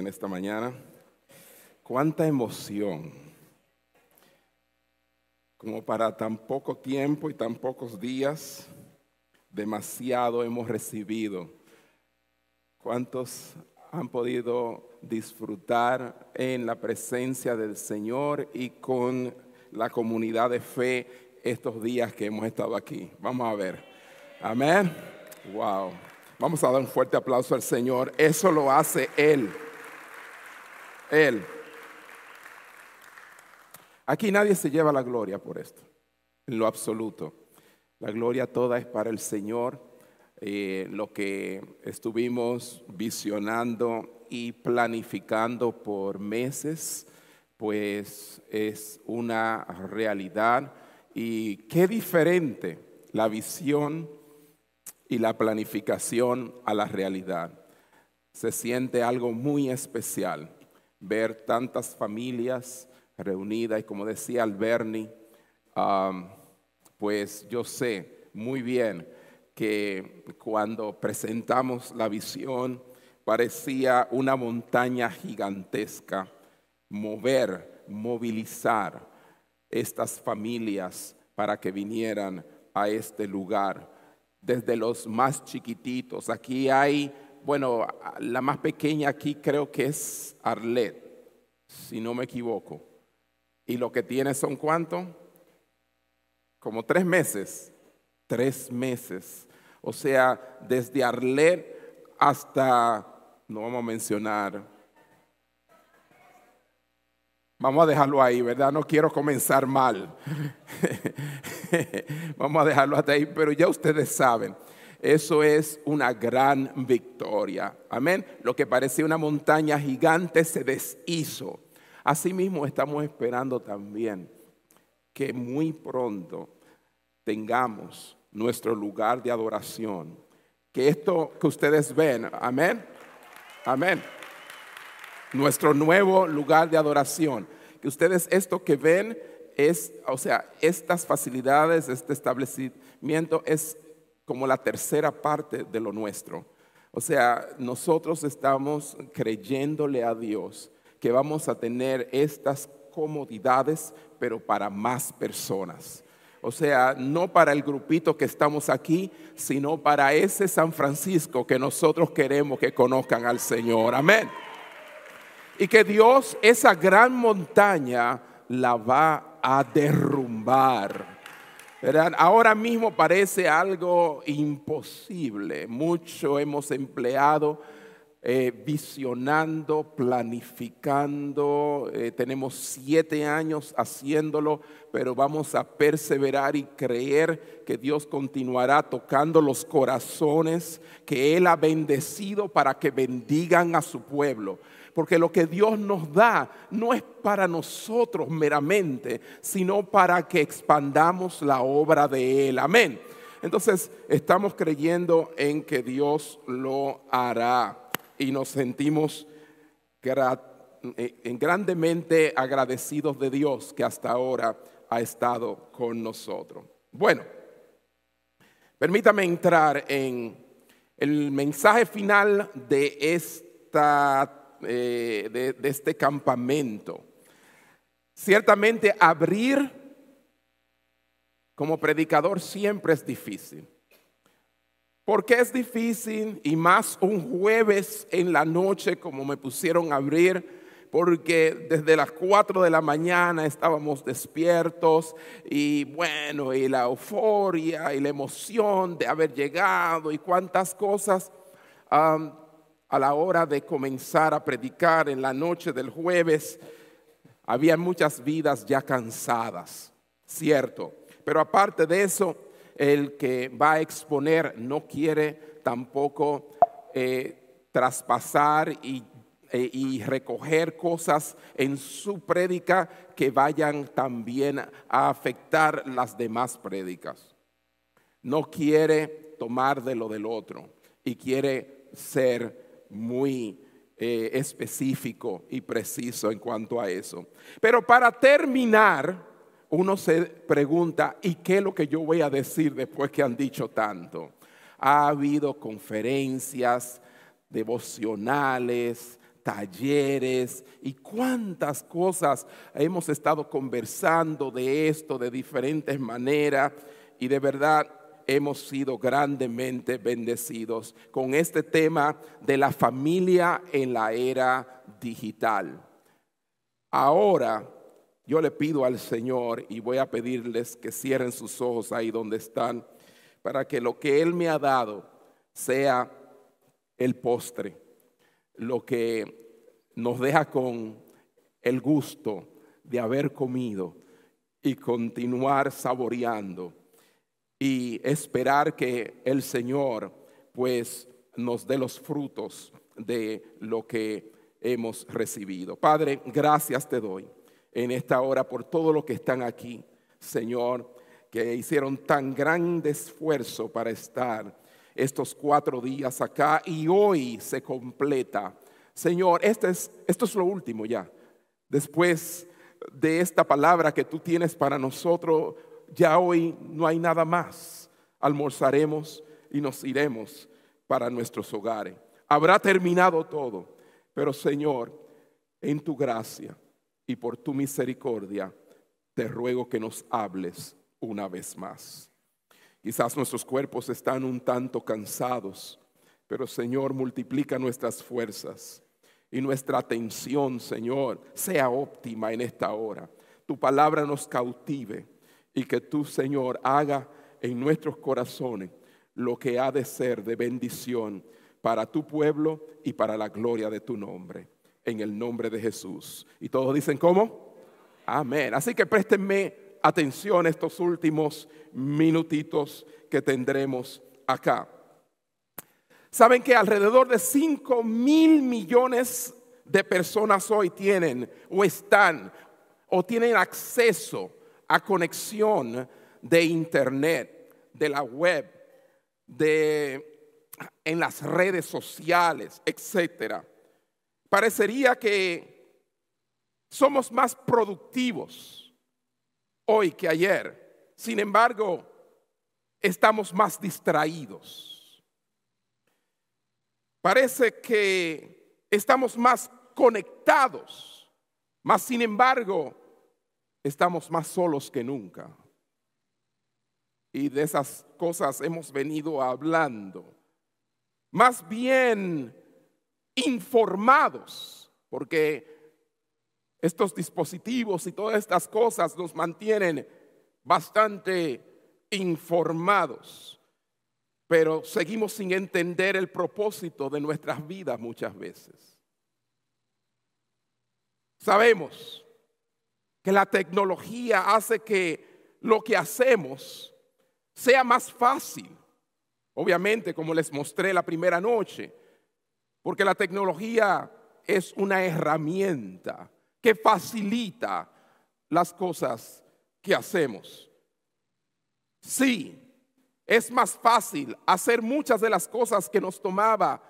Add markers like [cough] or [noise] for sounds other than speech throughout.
en esta mañana. Cuánta emoción. Como para tan poco tiempo y tan pocos días, demasiado hemos recibido. ¿Cuántos han podido disfrutar en la presencia del Señor y con la comunidad de fe estos días que hemos estado aquí? Vamos a ver. Amén. Wow. Vamos a dar un fuerte aplauso al Señor. Eso lo hace Él. Él. Aquí nadie se lleva la gloria por esto, en lo absoluto. La gloria toda es para el Señor. Eh, lo que estuvimos visionando y planificando por meses, pues es una realidad. Y qué diferente la visión y la planificación a la realidad. Se siente algo muy especial ver tantas familias reunidas y como decía Alberni, pues yo sé muy bien que cuando presentamos la visión parecía una montaña gigantesca, mover, movilizar estas familias para que vinieran a este lugar desde los más chiquititos. Aquí hay, bueno, la más pequeña aquí creo que es Arlet, si no me equivoco. Y lo que tiene son cuánto? Como tres meses. Tres meses. O sea, desde Arlet hasta, no vamos a mencionar, Vamos a dejarlo ahí, ¿verdad? No quiero comenzar mal. [laughs] Vamos a dejarlo hasta ahí, pero ya ustedes saben, eso es una gran victoria. Amén. Lo que parecía una montaña gigante se deshizo. Asimismo, estamos esperando también que muy pronto tengamos nuestro lugar de adoración. Que esto que ustedes ven, amén, amén nuestro nuevo lugar de adoración. Que ustedes esto que ven es, o sea, estas facilidades, este establecimiento es como la tercera parte de lo nuestro. O sea, nosotros estamos creyéndole a Dios que vamos a tener estas comodidades, pero para más personas. O sea, no para el grupito que estamos aquí, sino para ese San Francisco que nosotros queremos que conozcan al Señor. Amén y que Dios esa gran montaña la va a derrumbar. Ahora mismo parece algo imposible. Mucho hemos empleado eh, visionando, planificando. Eh, tenemos siete años haciéndolo, pero vamos a perseverar y creer que Dios continuará tocando los corazones que Él ha bendecido para que bendigan a su pueblo porque lo que Dios nos da no es para nosotros meramente, sino para que expandamos la obra de Él. Amén. Entonces estamos creyendo en que Dios lo hará y nos sentimos eh, grandemente agradecidos de Dios que hasta ahora ha estado con nosotros. Bueno, permítame entrar en el mensaje final de esta eh, de, este campamento. Ciertamente abrir como predicador siempre es difícil. ¿Por qué es difícil? Y más un jueves en la noche como me pusieron a abrir, porque desde las 4 de la mañana estábamos despiertos y bueno, y la euforia y la emoción de haber llegado y cuántas cosas a la hora de comenzar a predicar en la noche del jueves, había muchas vidas ya cansadas, cierto. Pero aparte de eso, el que va a exponer no quiere tampoco eh, traspasar y, eh, y, recoger cosas en su prédica que vayan también a afectar las demás prédicas. No quiere tomar de lo del otro y quiere ser muy eh, específico y preciso en cuanto a eso. Pero para terminar, uno se pregunta, ¿y qué es lo que yo voy a decir después que han dicho tanto? Ha habido conferencias devocionales, talleres y cuántas cosas hemos estado conversando de esto de diferentes maneras y de verdad hemos sido grandemente bendecidos con este tema de la familia en la era digital. Ahora yo le pido al Señor y voy a pedirles que cierren sus ojos ahí donde están para que lo que Él me ha dado sea el postre, lo que nos deja con el gusto de haber comido y continuar saboreando y esperar que el Señor pues nos dé los frutos de lo que hemos recibido. Padre, gracias te doy en esta hora por todo lo que están aquí, Señor, que hicieron tan grande esfuerzo para estar estos cuatro días acá y hoy se completa. Señor, este es, esto es lo último ya. Después de esta palabra que tú tienes para nosotros, ya hoy no hay nada más. Almorzaremos y nos iremos para nuestros hogares. Habrá terminado todo, pero Señor, en tu gracia y por tu misericordia, te ruego que nos hables una vez más. Quizás nuestros cuerpos están un tanto cansados, pero Señor, multiplica nuestras fuerzas y nuestra atención, Señor, sea óptima en esta hora. Tu palabra nos cautive y que tú, Señor, haga en nuestros corazones lo que ha de ser de bendición para tu pueblo y para la gloria de tu nombre. En el nombre de Jesús. Y todos dicen, ¿cómo? Amén. Así que préstenme atención estos últimos minutitos que tendremos acá. Saben que alrededor de 5 mil millones de personas hoy tienen o están o tienen acceso a conexión de internet, de la web, de en las redes sociales, etcétera. Parecería que somos más productivos hoy que ayer. Sin embargo, estamos más distraídos. Parece que estamos más conectados, mas sin embargo, estamos más solos que nunca. Y de esas cosas hemos venido hablando. Más bien informados, porque estos dispositivos y todas estas cosas nos mantienen bastante informados, pero seguimos sin entender el propósito de nuestras vidas muchas veces. Sabemos que la tecnología hace que lo que hacemos sea más fácil. Obviamente, como les mostré la primera noche, porque la tecnología es una herramienta que facilita las cosas que hacemos. Sí, es más fácil hacer muchas de las cosas que nos tomaba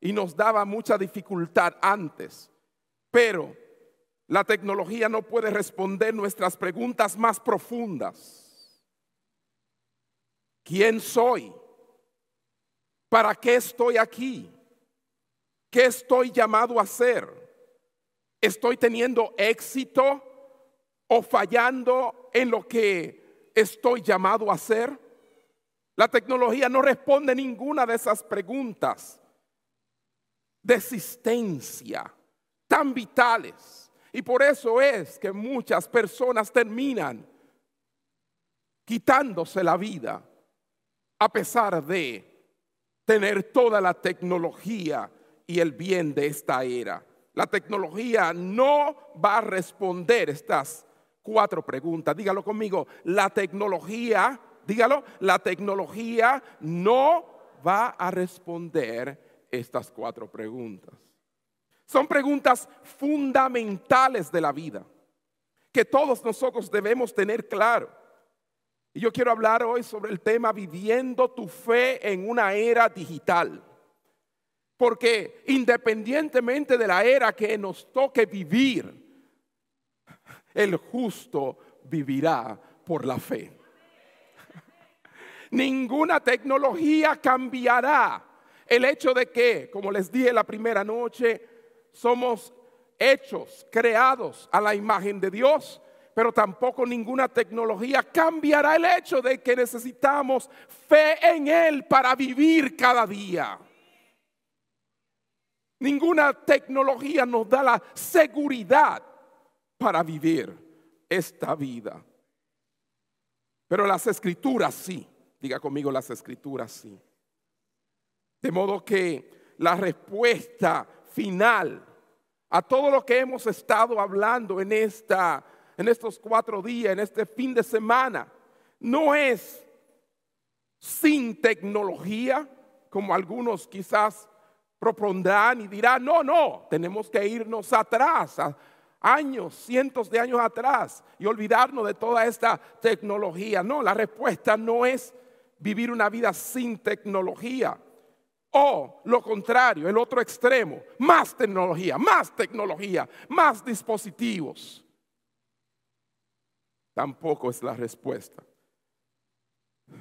y nos daba mucha dificultad antes, pero la tecnología no puede responder nuestras preguntas más profundas. ¿Quién soy? ¿Para qué estoy aquí? ¿Qué estoy llamado a hacer? ¿Estoy teniendo éxito o fallando en lo que estoy llamado a hacer? La tecnología no responde ninguna de esas preguntas de existencia tan vitales. Y por eso es que muchas personas terminan quitándose la vida a pesar de tener toda la tecnología y el bien de esta era. La tecnología no va a responder estas cuatro preguntas. Dígalo conmigo, la tecnología, dígalo, la tecnología no va a responder estas cuatro preguntas. Son preguntas fundamentales de la vida que todos nosotros debemos tener claro. Y yo quiero hablar hoy sobre el tema viviendo tu fe en una era digital. Porque independientemente de la era que nos toque vivir, el justo vivirá por la fe. [laughs] Ninguna tecnología cambiará el hecho de que, como les dije la primera noche, somos hechos, creados a la imagen de Dios, pero tampoco ninguna tecnología cambiará el hecho de que necesitamos fe en Él para vivir cada día. Ninguna tecnología nos da la seguridad para vivir esta vida. Pero las escrituras sí. Diga conmigo las escrituras sí. De modo que la respuesta final a todo lo que hemos estado hablando en, esta, en estos cuatro días, en este fin de semana, no es sin tecnología, como algunos quizás propondrán y dirán, no, no, tenemos que irnos atrás, a años, cientos de años atrás, y olvidarnos de toda esta tecnología. No, la respuesta no es vivir una vida sin tecnología. O lo contrario, el otro extremo, más tecnología, más tecnología, más dispositivos. Tampoco es la respuesta.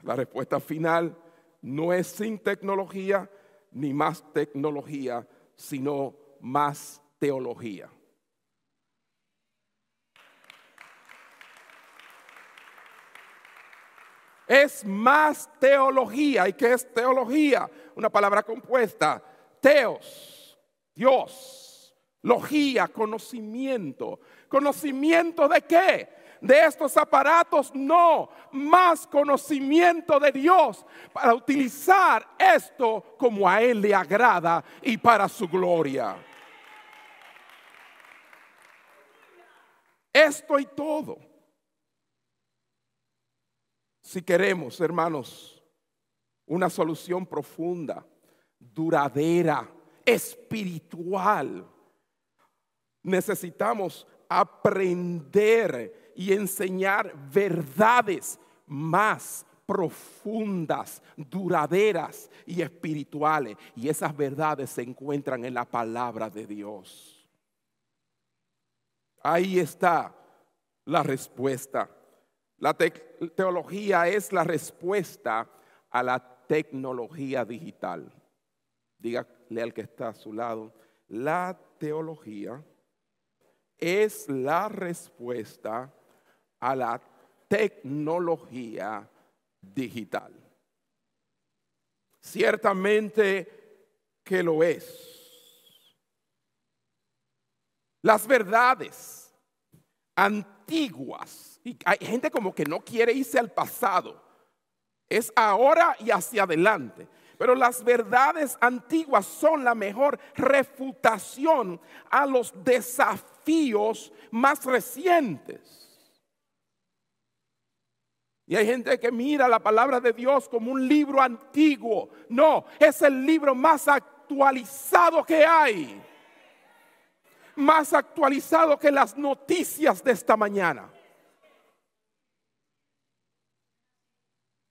La respuesta final no es sin tecnología ni más tecnología, sino más teología. Es más teología. ¿Y qué es teología? Una palabra compuesta. Teos, Dios. Logía, conocimiento. ¿Conocimiento de qué? De estos aparatos, no. Más conocimiento de Dios para utilizar esto como a Él le agrada y para su gloria. Esto y todo si queremos, hermanos, una solución profunda, duradera, espiritual, necesitamos aprender y enseñar verdades más profundas, duraderas y espirituales. Y esas verdades se encuentran en la palabra de Dios. Ahí está la respuesta. La teología es la respuesta a la tecnología digital. Dígale al que está a su lado, la teología es la respuesta a la tecnología digital. Ciertamente que lo es. Las verdades antiguas y hay gente como que no quiere irse al pasado. Es ahora y hacia adelante. Pero las verdades antiguas son la mejor refutación a los desafíos más recientes. Y hay gente que mira la palabra de Dios como un libro antiguo. No, es el libro más actualizado que hay. Más actualizado que las noticias de esta mañana.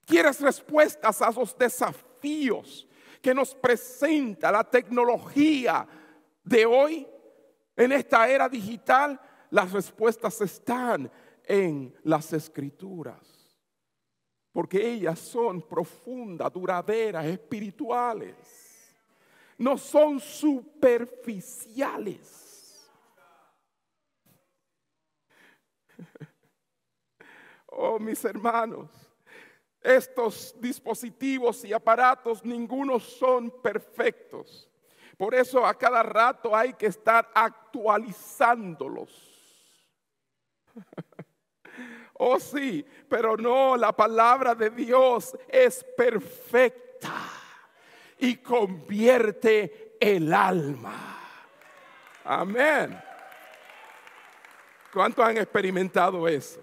¿Quieres respuestas a esos desafíos que nos presenta la tecnología de hoy? En esta era digital, las respuestas están en las escrituras. Porque ellas son profundas, duraderas, espirituales. No son superficiales. [laughs] Oh, mis hermanos estos dispositivos y aparatos, ninguno son perfectos. Por eso a cada rato hay que estar actualizándolos. [laughs] oh sí, pero no, la palabra de Dios es perfecta y convierte el alma. Amén. ¿Cuántos han experimentado eso?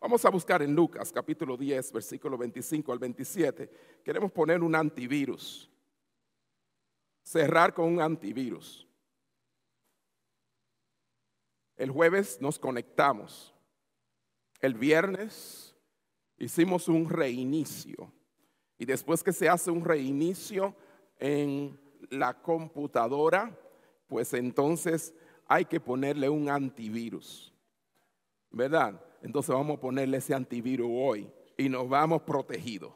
Vamos a buscar en Lucas capítulo 10, versículo 25 al 27. Queremos poner un antivirus. Cerrar con un antivirus. El jueves nos conectamos. El viernes hicimos un reinicio. Y después que se hace un reinicio en la computadora, pues entonces hay que ponerle un antivirus. ¿Verdad? Entonces vamos a ponerle ese antivirus hoy y nos vamos protegidos.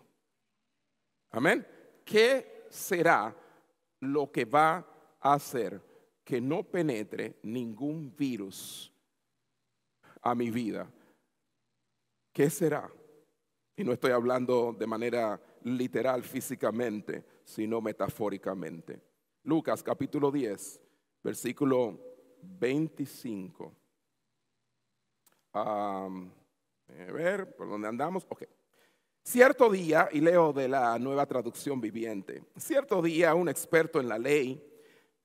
Amén. ¿Qué será lo que va a hacer que no penetre ningún virus a mi vida, ¿qué será? Y no estoy hablando de manera literal físicamente, sino metafóricamente. Lucas capítulo 10, versículo 25. A ver, ¿por dónde andamos? Ok. Cierto día, y leo de la nueva traducción viviente, cierto día un experto en la ley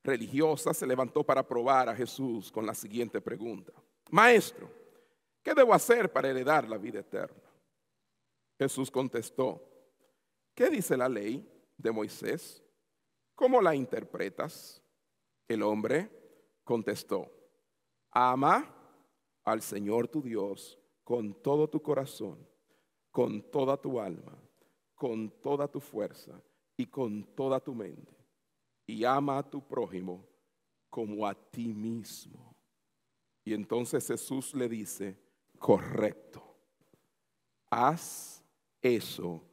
religiosa se levantó para probar a Jesús con la siguiente pregunta. Maestro, ¿qué debo hacer para heredar la vida eterna? Jesús contestó, ¿qué dice la ley de Moisés? ¿Cómo la interpretas? El hombre contestó, ama al Señor tu Dios con todo tu corazón con toda tu alma, con toda tu fuerza y con toda tu mente. Y ama a tu prójimo como a ti mismo. Y entonces Jesús le dice, correcto, haz eso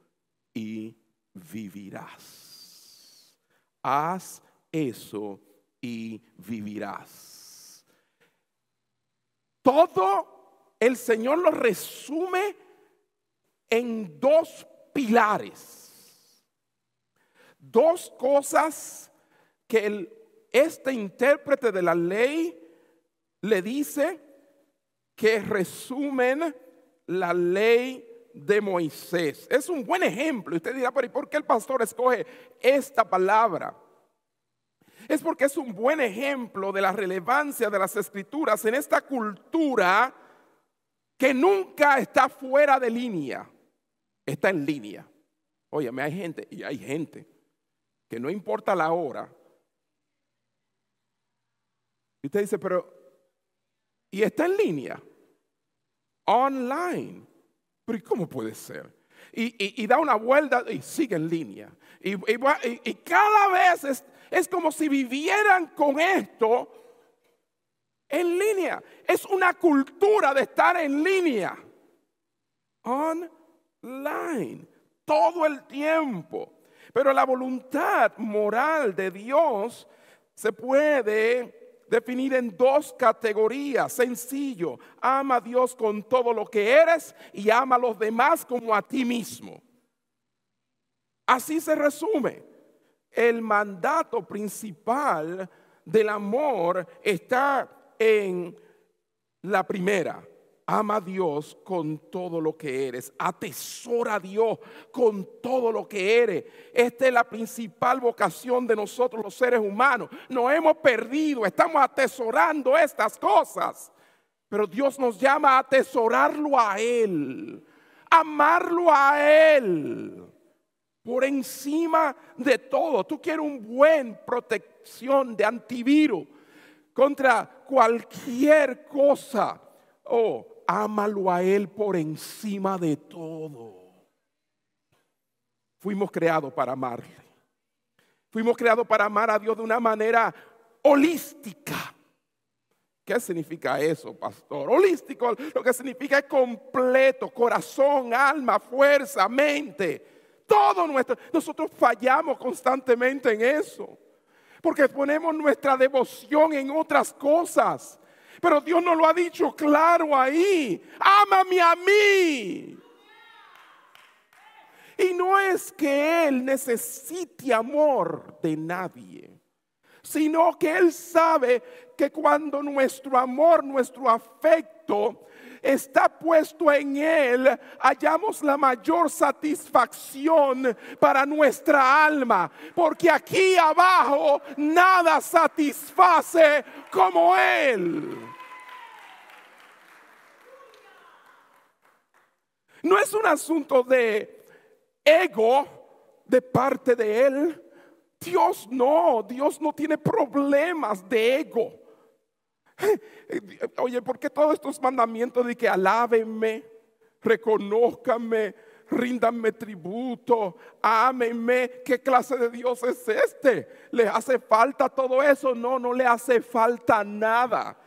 y vivirás. Haz eso y vivirás. Todo el Señor lo resume en dos pilares, dos cosas que este intérprete de la ley le dice que resumen la ley de Moisés. Es un buen ejemplo. Usted dirá, pero ¿y por qué el pastor escoge esta palabra? Es porque es un buen ejemplo de la relevancia de las escrituras en esta cultura que nunca está fuera de línea está en línea. Óyeme, hay gente, y hay gente, que no importa la hora. Y usted dice, pero, y está en línea, online. Pero ¿cómo puede ser? Y, da una vuelta y sigue en línea. Y, y cada vez es, es como si vivieran con esto en línea. Es una cultura de estar en línea. On line todo el tiempo. Pero la voluntad moral de Dios se puede definir en dos categorías. Sencillo, ama a Dios con todo lo que eres y ama a los demás como a ti mismo. Así se resume. El mandato principal del amor está en la primera, Ama a Dios con todo lo que eres. Atesora a Dios con todo lo que eres. Esta es la principal vocación de nosotros los seres humanos. Nos hemos perdido, estamos atesorando estas cosas. Pero Dios nos llama a atesorarlo a Él. Amarlo a Él. Por encima de todo. Tú quieres un buen protección de antivirus contra cualquier cosa. Oh, ámalo a Él por encima de todo. Fuimos creados para amarle. Fuimos creados para amar a Dios de una manera holística. ¿Qué significa eso, pastor? Holístico, lo que significa es completo, corazón, alma, fuerza, mente. Todo nuestro. Nosotros fallamos constantemente en eso. Porque ponemos nuestra devoción en otras cosas. Pero Dios no lo ha dicho claro ahí. Ámame a mí. Y no es que Él necesite amor de nadie, sino que Él sabe que cuando nuestro amor, nuestro afecto está puesto en Él, hallamos la mayor satisfacción para nuestra alma. Porque aquí abajo nada satisface como Él. No es un asunto de ego de parte de Él. Dios no, Dios no tiene problemas de ego. [laughs] Oye, ¿por qué todos estos mandamientos de que alábenme, reconózcanme, ríndanme tributo, ámenme? ¿Qué clase de Dios es este? ¿Le hace falta todo eso? No, no le hace falta nada.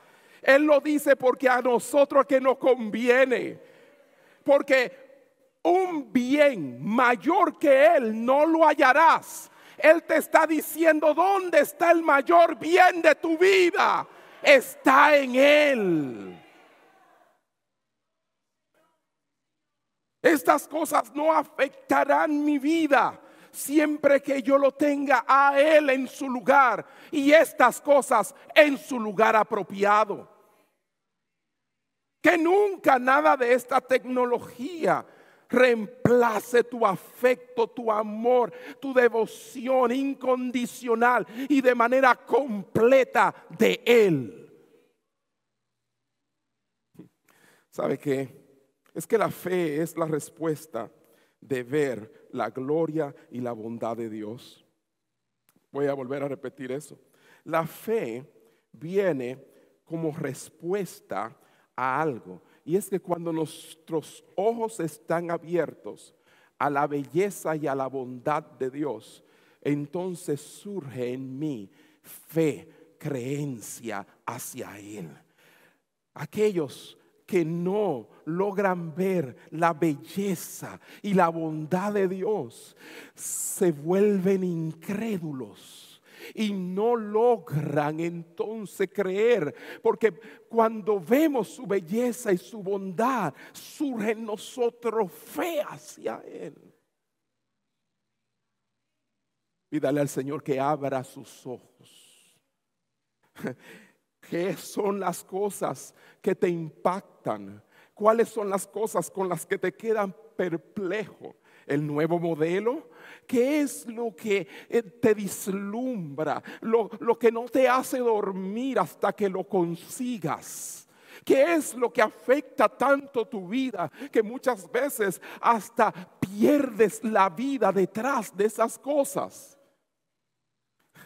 Él lo dice porque a nosotros que nos conviene porque un bien mayor que Él no lo hallarás Él te está diciendo dónde está el mayor bien de tu vida. Está en Él. Estas cosas no afectarán mi vida siempre que yo lo tenga a Él en su lugar y estas cosas en su lugar apropiado. Que nunca nada de esta tecnología reemplace tu afecto, tu amor, tu devoción incondicional y de manera completa de Él. ¿Sabe qué? Es que la fe es la respuesta de ver la gloria y la bondad de Dios. Voy a volver a repetir eso. La fe viene como respuesta a algo. Y es que cuando nuestros ojos están abiertos a la belleza y a la bondad de Dios, entonces surge en mí fe, creencia hacia Él. Aquellos que no logran ver la belleza y la bondad de Dios se vuelven incrédulos y no logran entonces creer, porque cuando vemos su belleza y su bondad, surge en nosotros fe hacia Él. Y dale al Señor que abra sus ojos. [laughs] ¿Qué son las cosas que te impactan? ¿Cuáles son las cosas con las que te quedan perplejo? ¿El nuevo modelo? ¿Qué es lo que eh, te dislumbra? Lo, lo que no te hace dormir hasta que lo consigas. ¿Qué es lo que afecta tanto tu vida que muchas veces hasta pierdes la vida detrás de esas cosas?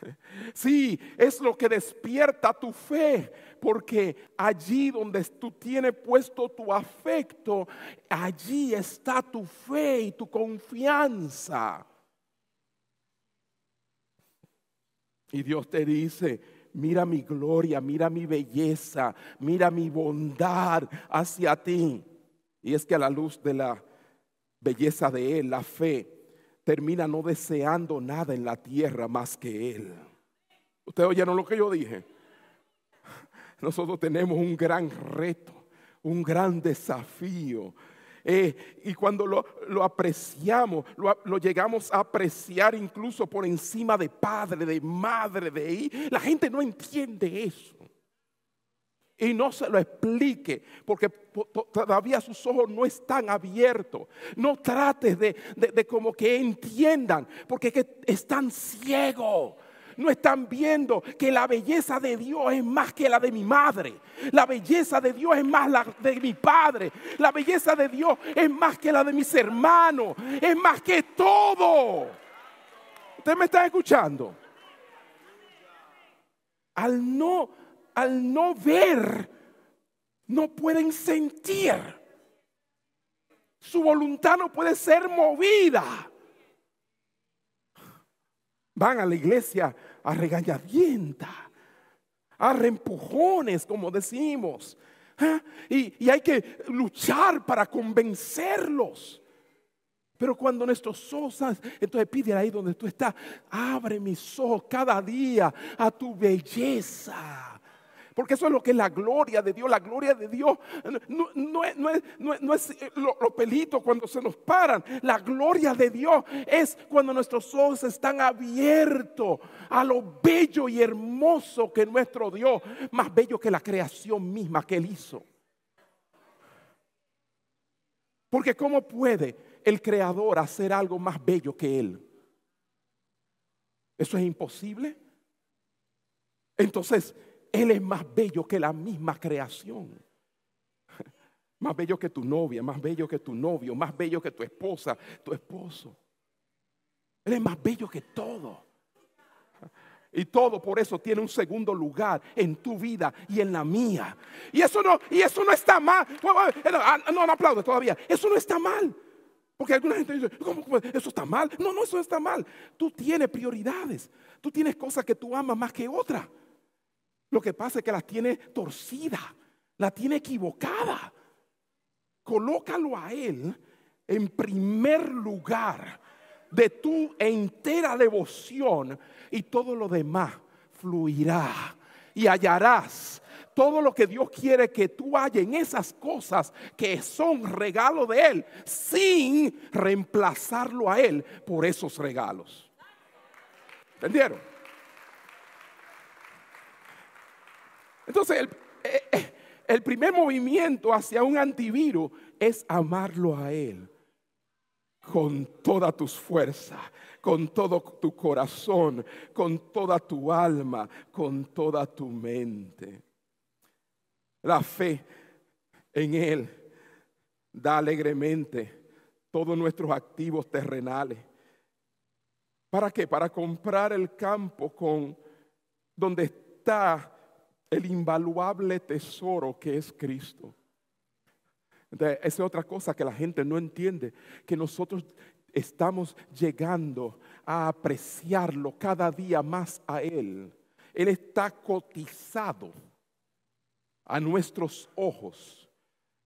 [laughs] Sí, es lo que despierta tu fe, porque allí donde tú tienes puesto tu afecto, allí está tu fe y tu confianza. Y Dios te dice, mira mi gloria, mira mi belleza, mira mi bondad hacia ti. Y es que a la luz de la belleza de Él, la fe, termina no deseando nada en la tierra más que Él. Ustedes oyeron lo que yo dije. Nosotros tenemos un gran reto, un gran desafío. Eh, y cuando lo, apreciamos, lo, lo, llegamos a apreciar incluso por encima de padre, de madre, de hijo, la gente no entiende eso y no se lo explique, porque todavía sus ojos no están abiertos. No trates de, como que entiendan, porque que están ciegos. No están viendo que la belleza de Dios es más que la de mi madre. La belleza de Dios es más la de mi padre. La belleza de Dios es más que la de mis hermanos. Es más que todo. ¿Usted me está escuchando? Al no al no ver, no pueden sentir. Su voluntad no puede ser movida. Van a la iglesia a regañadienta, a reempujones, como decimos. ¿eh? Y, y hay que luchar para convencerlos. Pero cuando nuestros ojos, entonces pide ahí donde tú estás, abre mis ojos cada día a tu belleza. Porque eso es lo que es la gloria de Dios. La gloria de Dios no, es, no es pelitos cuando se nos paran. La gloria de Dios es cuando nuestros ojos están abiertos a lo bello y hermoso que nuestro Dios, más bello que la creación misma que Él hizo. Porque ¿cómo puede el Creador hacer algo más bello que Él? ¿Eso es imposible? Entonces, él es más bello que la misma creación. [laughs] Más bello que tu novia, más bello que tu novio, más bello que tu esposa, tu esposo. Él es más bello que todo. Y todo por eso tiene un segundo lugar en tu vida y en la mía. Y eso no, y eso no está mal. Ah, no, no aplaude todavía. Eso no está mal. Porque alguna gente dice, ¿cómo, eso está mal? No, no, eso no está mal. Tú tienes prioridades. Tú tienes cosas que tú amas más que otras. Lo que pasa es que la tiene torcida, la tiene equivocada. Colócalo a Él en primer lugar de tu entera devoción y todo lo demás fluirá y hallarás todo lo que Dios quiere que tú halles en esas cosas que son regalo de Él, sin reemplazarlo a Él por esos regalos. ¿Entendieron? Entonces, el, eh, eh, el primer movimiento hacia un antivirus es amarlo a Él con toda tus fuerzas, con todo tu corazón, con toda tu alma, con toda tu mente. La fe en Él da alegremente todos nuestros activos terrenales. ¿Para qué? Para comprar el campo con donde está el invaluable tesoro que es Cristo. Entonces, esa es otra cosa que la gente no entiende, que nosotros estamos llegando a apreciarlo cada día más a Él. Él está cotizado a nuestros ojos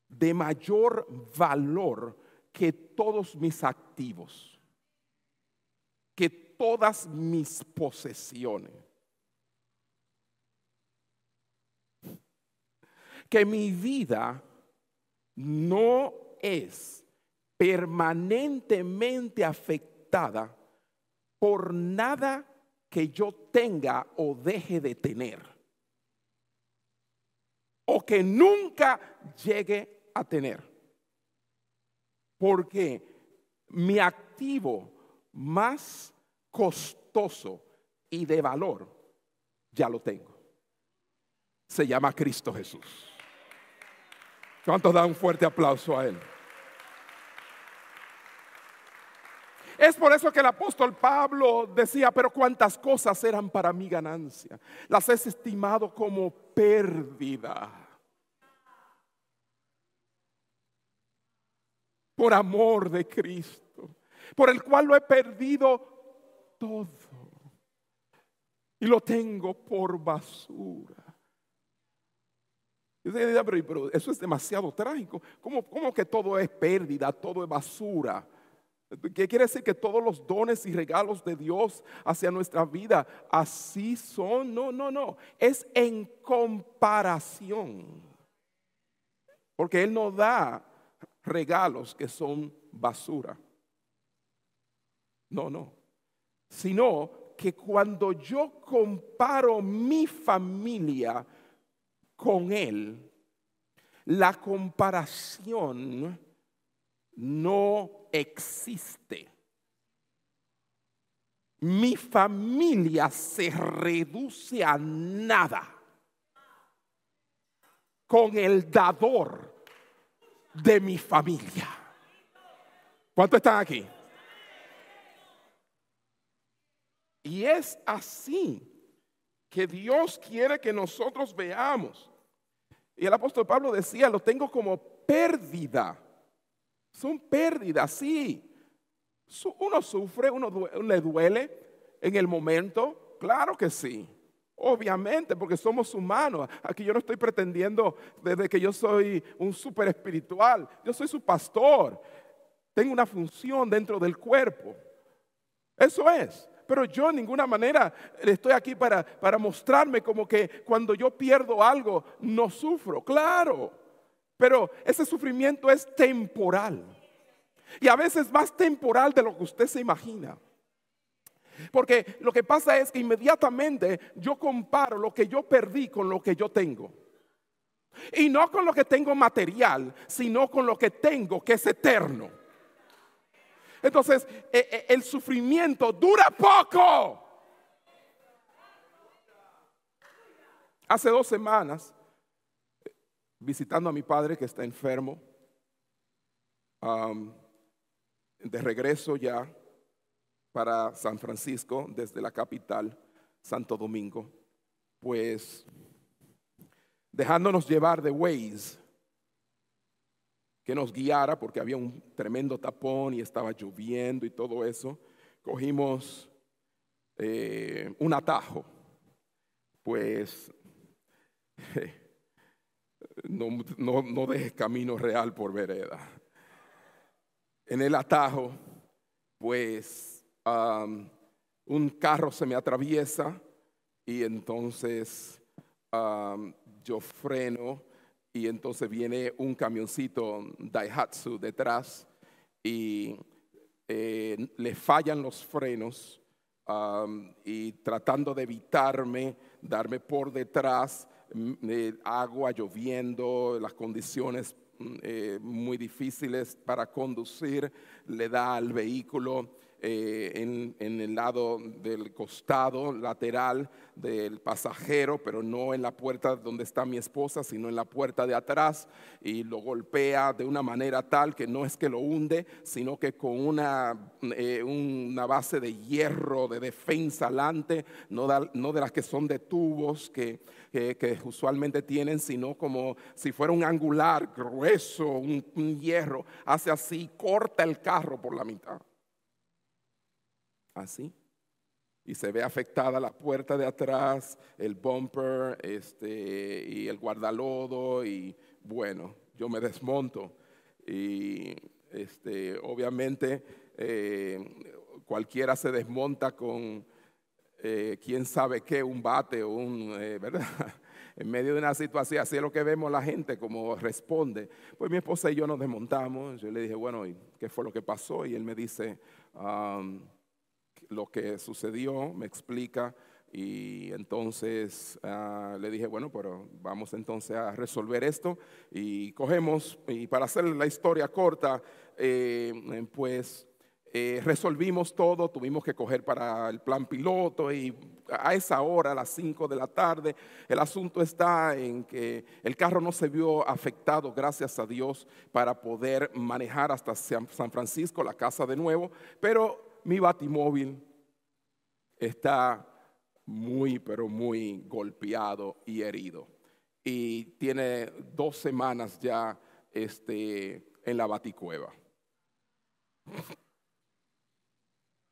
de mayor valor que todos mis activos, que todas mis posesiones. Que mi vida no es permanentemente afectada por nada que yo tenga o deje de tener. O que nunca llegue a tener. Porque mi activo más costoso y de valor ya lo tengo. Se llama Cristo Jesús. ¿Cuántos dan un fuerte aplauso a Él? Es por eso que el apóstol Pablo decía, pero cuántas cosas eran para mi ganancia. Las he estimado como pérdida. Por amor de Cristo, por el cual lo he perdido todo. Y lo tengo por basura pero eso es demasiado trágico. ¿Cómo, ¿Cómo, que todo es pérdida, todo es basura? ¿Qué quiere decir que todos los dones y regalos de Dios hacia nuestra vida así son? No, no, no. Es en comparación. Porque Él no da regalos que son basura. No, no. Sino que cuando yo comparo mi familia, con Él, la comparación no existe. Mi familia se reduce a nada con el dador de mi familia. ¿Cuántos están aquí? Y es así que Dios quiere que nosotros veamos. Y el apóstol Pablo decía, lo tengo como pérdida. Son pérdidas, sí. Uno sufre, uno le duele en el momento, claro que sí. Obviamente, porque somos humanos. Aquí yo no estoy pretendiendo desde que yo soy un súper espiritual. Yo soy su pastor. Tengo una función dentro del cuerpo. Eso es pero yo en ninguna manera estoy aquí para, para mostrarme como que cuando yo pierdo algo no sufro. Claro, pero ese sufrimiento es temporal. Y a veces más temporal de lo que usted se imagina. Porque lo que pasa es que inmediatamente yo comparo lo que yo perdí con lo que yo tengo. Y no con lo que tengo material, sino con lo que tengo que es eterno. Entonces, eh, eh, el sufrimiento dura poco. Hace dos semanas, visitando a mi padre que está enfermo, de regreso ya para San Francisco desde la capital, Santo Domingo, pues dejándonos llevar de Waze, que nos guiara porque había un tremendo tapón y estaba lloviendo y todo eso, cogimos eh, un atajo. Pues [laughs] no, no, no dejes camino real por vereda. En el atajo, pues un carro se me atraviesa y entonces yo freno y entonces viene un camioncito Daihatsu detrás y eh, le fallan los frenos um, y tratando de evitarme, darme por detrás, agua lloviendo, las condiciones mm, eh, muy difíciles para conducir, le da al vehículo eh, en, en, el lado del costado lateral del pasajero, pero no en la puerta donde está mi esposa, sino en la puerta de atrás, y lo golpea de una manera tal que no es que lo hunde, sino que con una, eh, una base de hierro de defensa alante, no, no de las que son de tubos que, que, usualmente tienen, sino como si fuera un angular grueso, un, un hierro, hace así, corta el carro por la mitad así. Y se ve afectada la puerta de atrás, el bumper este, y el guardalodo. Y bueno, yo me desmonto. Y este, obviamente eh, cualquiera se desmonta con eh, quién sabe qué, un bate o un, eh, [laughs] ¿verdad? en medio de una situación, así es lo que vemos la gente, como responde. Pues mi esposa y yo nos desmontamos. Yo le dije, bueno, ¿y qué fue lo que pasó? Y él me dice, lo que sucedió, me explica y entonces ah, le dije, bueno, pero vamos entonces a resolver esto y cogemos, y para hacer la historia corta, eh, pues eh, resolvimos todo, tuvimos que coger para el plan piloto y a esa hora, a las 5 de la tarde, el asunto está en que el carro no se vio afectado, gracias a Dios, para poder manejar hasta San Francisco, la casa de nuevo, pero mi batimóvil está muy, pero muy golpeado y herido. Y tiene dos semanas ya este, en la baticueva.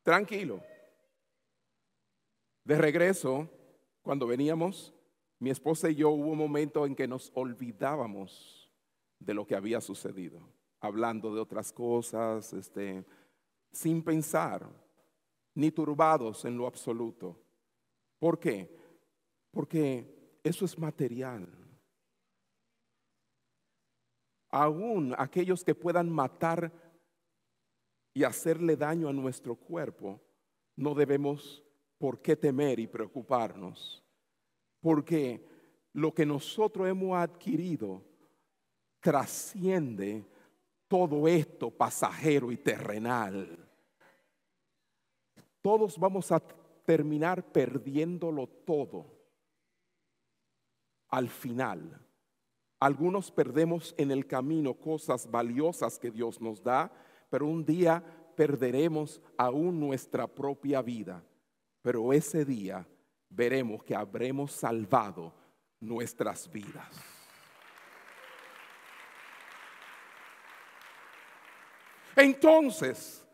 Tranquilo. De regreso, cuando veníamos, mi esposa y yo hubo un momento en que nos olvidábamos de lo que había sucedido, hablando de otras cosas, este, sin pensar, ni turbados en lo absoluto. ¿Por qué? Porque eso es material. Aún aquellos que puedan matar y hacerle daño a nuestro cuerpo, no debemos por qué temer y preocuparnos. Porque lo que nosotros hemos adquirido trasciende todo esto pasajero y terrenal. Todos vamos a terminar perdiéndolo todo al final. Algunos perdemos en el camino cosas valiosas que Dios nos da, pero un día perderemos aún nuestra propia vida. Pero ese día veremos que habremos salvado nuestras vidas. Entonces,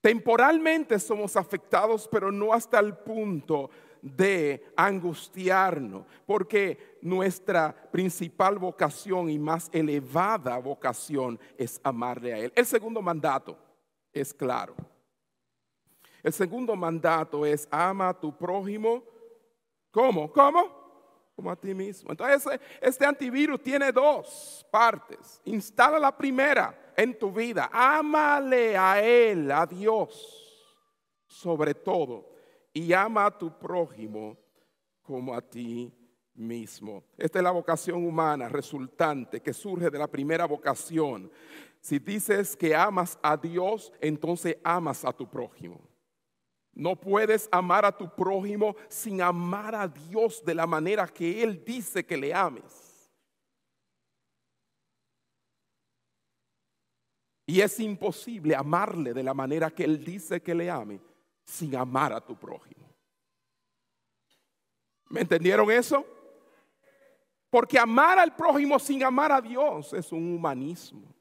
temporalmente somos afectados, pero no hasta el punto de angustiarnos, porque nuestra principal vocación y más elevada vocación es amarle a Él. El segundo mandato es claro. El segundo mandato es ama a tu prójimo. ¿Cómo? ¿Cómo? como a ti mismo. Entonces, este antivirus tiene dos partes. Instala la primera en tu vida. Ámale a Él, a Dios, sobre todo. Y ama a tu prójimo como a ti mismo. Esta es la vocación humana resultante que surge de la primera vocación. Si dices que amas a Dios, entonces amas a tu prójimo. No puedes amar a tu prójimo sin amar a Dios de la manera que Él dice que le ames. Y es imposible amarle de la manera que Él dice que le ame sin amar a tu prójimo. ¿Me entendieron eso? Porque amar al prójimo sin amar a Dios es un humanismo.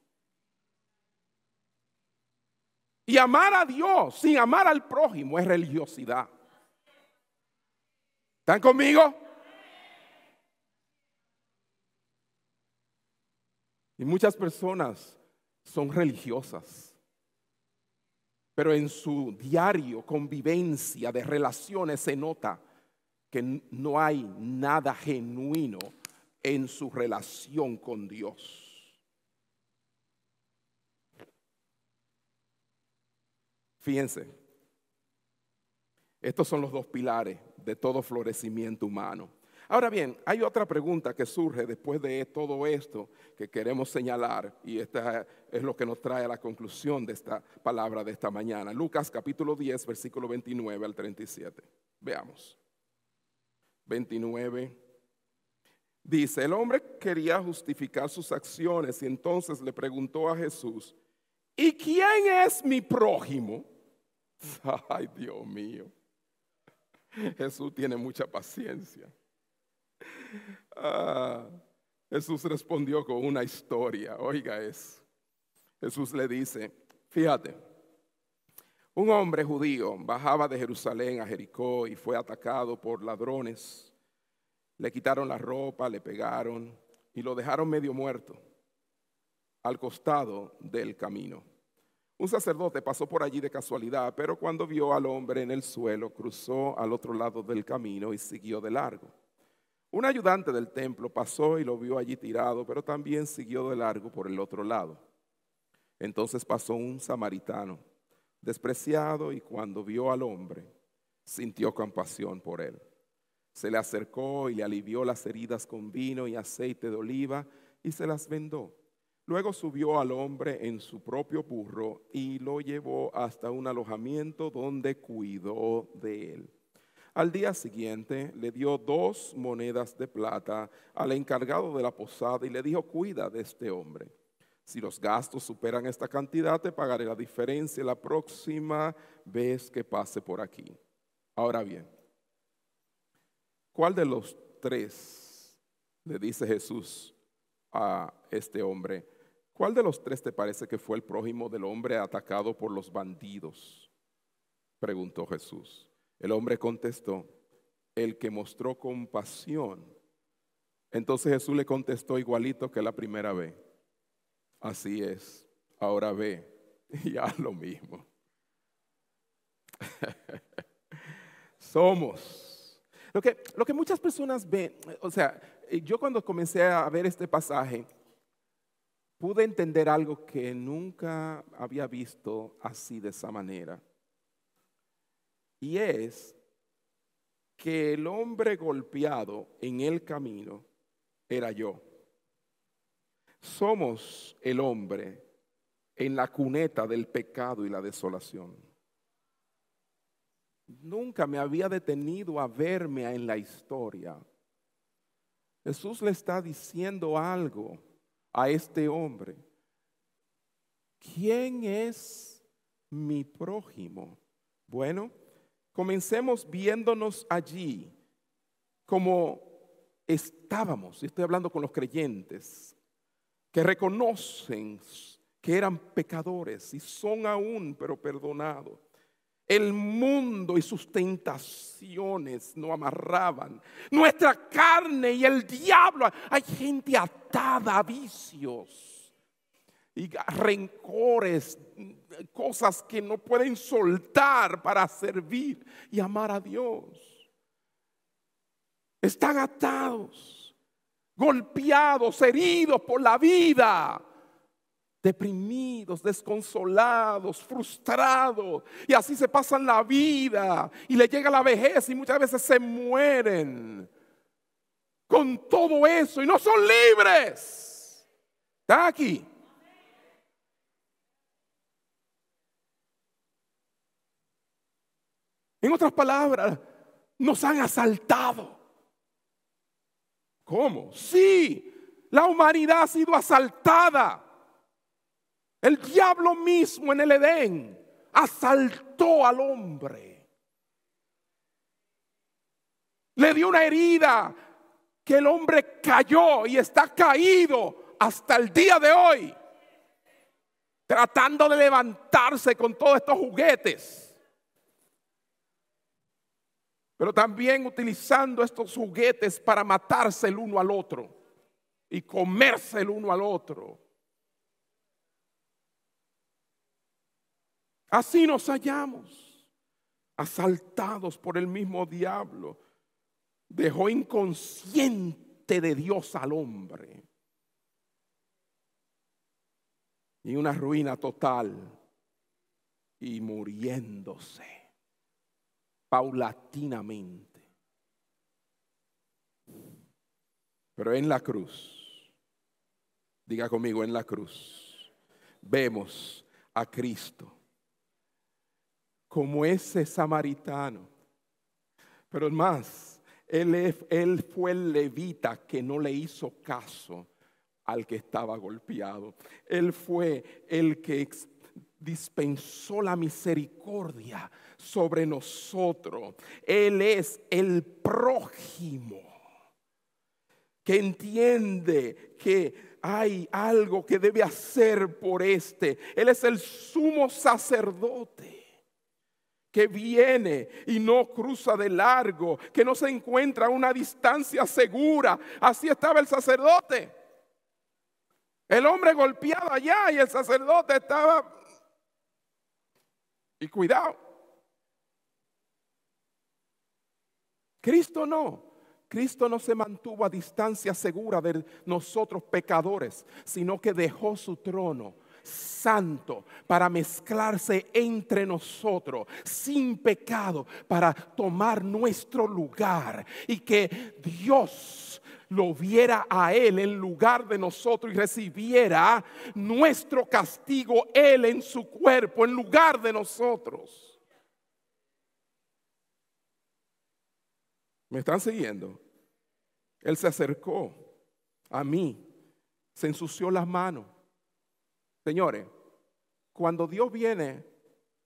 Y amar a Dios sin amar al prójimo es religiosidad. ¿Están conmigo? Y muchas personas son religiosas, pero en su diario convivencia de relaciones se nota que no hay nada genuino en su relación con Dios. Fíjense, estos son los dos pilares de todo florecimiento humano. Ahora bien, hay otra pregunta que surge después de todo esto que queremos señalar y esta es lo que nos trae a la conclusión de esta palabra de esta mañana. Lucas capítulo 10, versículo 29 al 37. Veamos. 29. Dice, el hombre quería justificar sus acciones y entonces le preguntó a Jesús, ¿y quién es mi prójimo? [laughs] Ay, Dios mío. Jesús tiene mucha paciencia. Ah, Jesús respondió con una historia. Oiga eso. Jesús le dice, fíjate, un hombre judío bajaba de Jerusalén a Jericó y fue atacado por ladrones. Le quitaron la ropa, le pegaron y lo dejaron medio muerto al costado del camino. Un sacerdote pasó por allí de casualidad, pero cuando vio al hombre en el suelo, cruzó al otro lado del camino y siguió de largo. Un ayudante del templo pasó y lo vio allí tirado, pero también siguió de largo por el otro lado. Entonces pasó un samaritano, despreciado, y cuando vio al hombre, sintió compasión por él. Se le acercó y le alivió las heridas con vino y aceite de oliva y se las vendó. Luego subió al hombre en su propio burro y lo llevó hasta un alojamiento donde cuidó de él. Al día siguiente le dio dos monedas de plata al encargado de la posada y le dijo, cuida de este hombre. Si los gastos superan esta cantidad, te pagaré la diferencia la próxima vez que pase por aquí. Ahora bien, ¿cuál de los tres le dice Jesús a este hombre? ¿Cuál de los tres te parece que fue el prójimo del hombre atacado por los bandidos? Preguntó Jesús. El hombre contestó, el que mostró compasión. Entonces Jesús le contestó igualito que la primera vez. Así es, ahora ve [laughs] y haz lo mismo. [laughs] Somos. Lo que, lo que muchas personas ven, o sea, yo cuando comencé a ver este pasaje, pude entender algo que nunca había visto así de esa manera. Y es que el hombre golpeado en el camino era yo. Somos el hombre en la cuneta del pecado y la desolación. Nunca me había detenido a verme en la historia. Jesús le está diciendo algo a este hombre, ¿quién es mi prójimo? Bueno, comencemos viéndonos allí como estábamos, y estoy hablando con los creyentes, que reconocen que eran pecadores y son aún, pero perdonados. El mundo y sus tentaciones nos amarraban. Nuestra carne y el diablo. Hay gente atada a vicios y rencores, cosas que no pueden soltar para servir y amar a Dios. Están atados, golpeados, heridos por la vida deprimidos, desconsolados, frustrados, y así se pasan la vida y le llega la vejez y muchas veces se mueren con todo eso y no son libres. Está aquí. En otras palabras, nos han asaltado. ¿Cómo? Sí, la humanidad ha sido asaltada. El diablo mismo en el Edén asaltó al hombre. Le dio una herida que el hombre cayó y está caído hasta el día de hoy. Tratando de levantarse con todos estos juguetes. Pero también utilizando estos juguetes para matarse el uno al otro y comerse el uno al otro. Así nos hallamos, asaltados por el mismo diablo. Dejó inconsciente de Dios al hombre. Y una ruina total. Y muriéndose paulatinamente. Pero en la cruz, diga conmigo, en la cruz, vemos a Cristo como ese samaritano. Pero más, él, él fue el levita que no le hizo caso al que estaba golpeado. Él fue el que dispensó la misericordia sobre nosotros. Él es el prójimo que entiende que hay algo que debe hacer por este. Él es el sumo sacerdote que viene y no cruza de largo, que no se encuentra a una distancia segura. Así estaba el sacerdote. El hombre golpeado allá y el sacerdote estaba... Y cuidado. Cristo no. Cristo no se mantuvo a distancia segura de nosotros pecadores, sino que dejó su trono santo para mezclarse entre nosotros, sin pecado, para tomar nuestro lugar y que Dios lo viera a Él en lugar de nosotros y recibiera nuestro castigo Él en su cuerpo, en lugar de nosotros. ¿Me están siguiendo? Él se acercó a mí, se ensució las manos. Señores, cuando Dios viene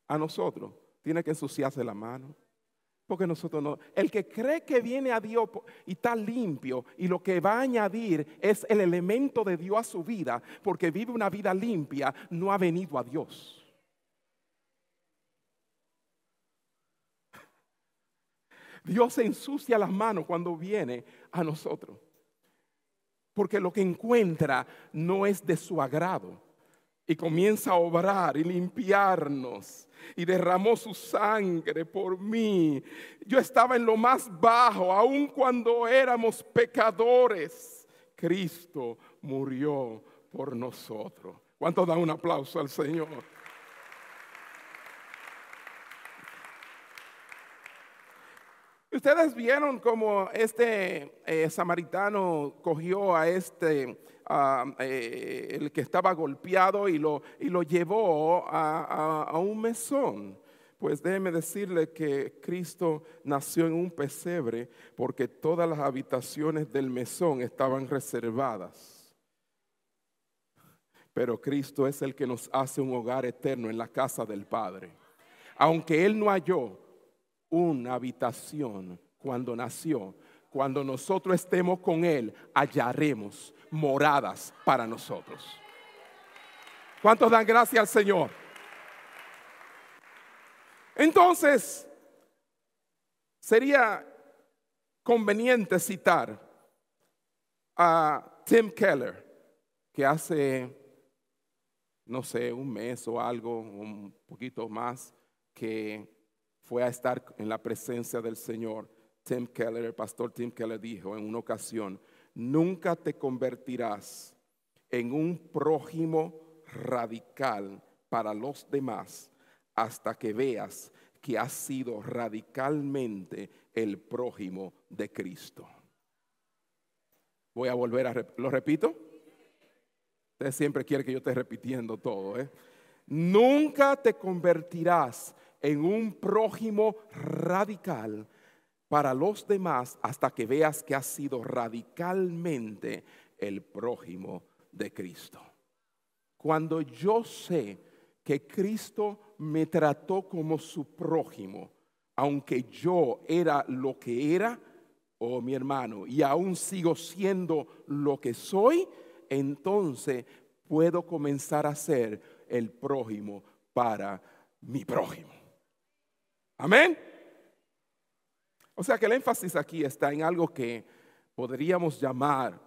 a nosotros, tiene que ensuciarse la mano. Porque nosotros no. El que cree que viene a Dios y está limpio y lo que va a añadir es el elemento de Dios a su vida, porque vive una vida limpia, no ha venido a Dios. Dios se ensucia las manos cuando viene a nosotros. Porque lo que encuentra no es de su agrado. Y comienza a obrar y limpiarnos. Y derramó su sangre por mí. Yo estaba en lo más bajo, aun cuando éramos pecadores. Cristo murió por nosotros. ¿Cuánto da un aplauso al Señor? Ustedes vieron como este eh, samaritano cogió a este, eh, el que estaba golpeado y lo, y lo llevó a, a un mesón. Pues déjeme decirle que Cristo nació en un pesebre porque todas las habitaciones del mesón estaban reservadas. Pero Cristo es el que nos hace un hogar eterno en la casa del Padre. Aunque Él no halló una habitación cuando nació. Cuando nosotros estemos con Él, hallaremos moradas para nosotros. ¿Cuántos dan gracias al Señor? Entonces, sería conveniente citar a Tim Keller, que hace, no sé, un mes o algo, un poquito más, que fue a estar en la presencia del Señor. Tim Keller, el pastor Tim Keller dijo en una ocasión, nunca te convertirás en un prójimo radical para los demás hasta que veas que has sido radicalmente el prójimo de Cristo. Voy a volver a, ¿lo repito? Usted siempre quiere que yo esté repitiendo todo, ¿eh? Nunca te convertirás en un prójimo radical para los demás hasta que veas que has sido radicalmente el prójimo de Cristo. Cuando yo sé que Cristo me trató como su prójimo, aunque yo era lo que era, oh mi hermano, y aún sigo siendo lo que soy, entonces puedo comenzar a ser el prójimo para mi prójimo. Amén. O sea que el énfasis aquí está en algo que podríamos llamar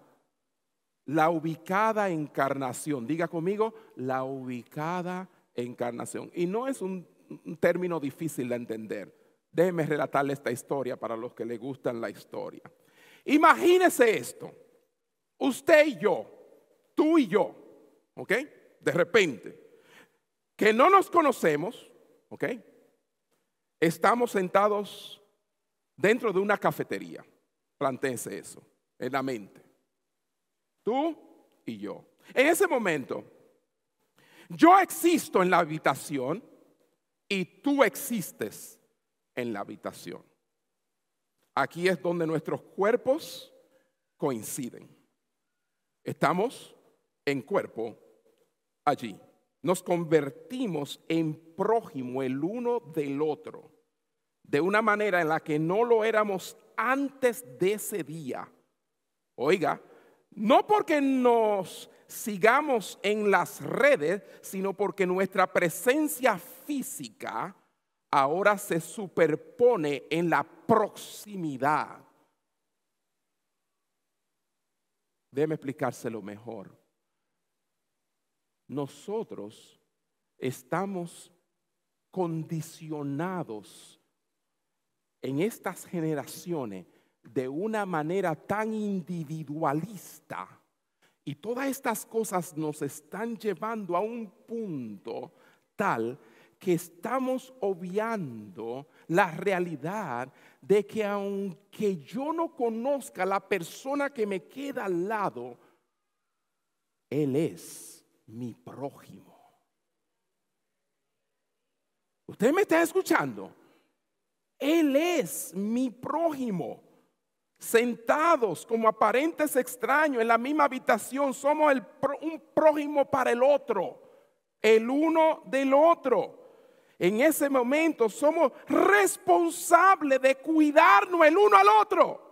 la ubicada encarnación. Diga conmigo, la ubicada encarnación. Y no es un, término difícil de entender. Déjeme relatarle esta historia para los que le gustan la historia. Imagínese esto. Usted y yo, tú y yo, ¿ok? De repente, que no nos conocemos, ¿ok? Estamos sentados dentro de una cafetería. Plantéese eso en la mente. Tú y yo. En ese momento, yo existo en la habitación y tú existes en la habitación. Aquí es donde nuestros cuerpos coinciden. Estamos en cuerpo allí. Nos convertimos en prójimo el uno del otro de una manera en la que no lo éramos antes de ese día. Oiga, no porque nos sigamos en las redes, sino porque nuestra presencia física ahora se superpone en la proximidad. Déjeme explicárselo mejor. Nosotros estamos condicionados en estas generaciones de una manera tan individualista. Y todas estas cosas nos están llevando a un punto tal que estamos obviando la realidad de que aunque yo no conozca la persona que me queda al lado, Él es mi prójimo. ¿Usted me está escuchando? Él es mi prójimo. Sentados como aparentes extraños en la misma habitación, somos un prójimo para el otro, el uno del otro. En ese momento somos responsables de cuidarnos el uno al otro.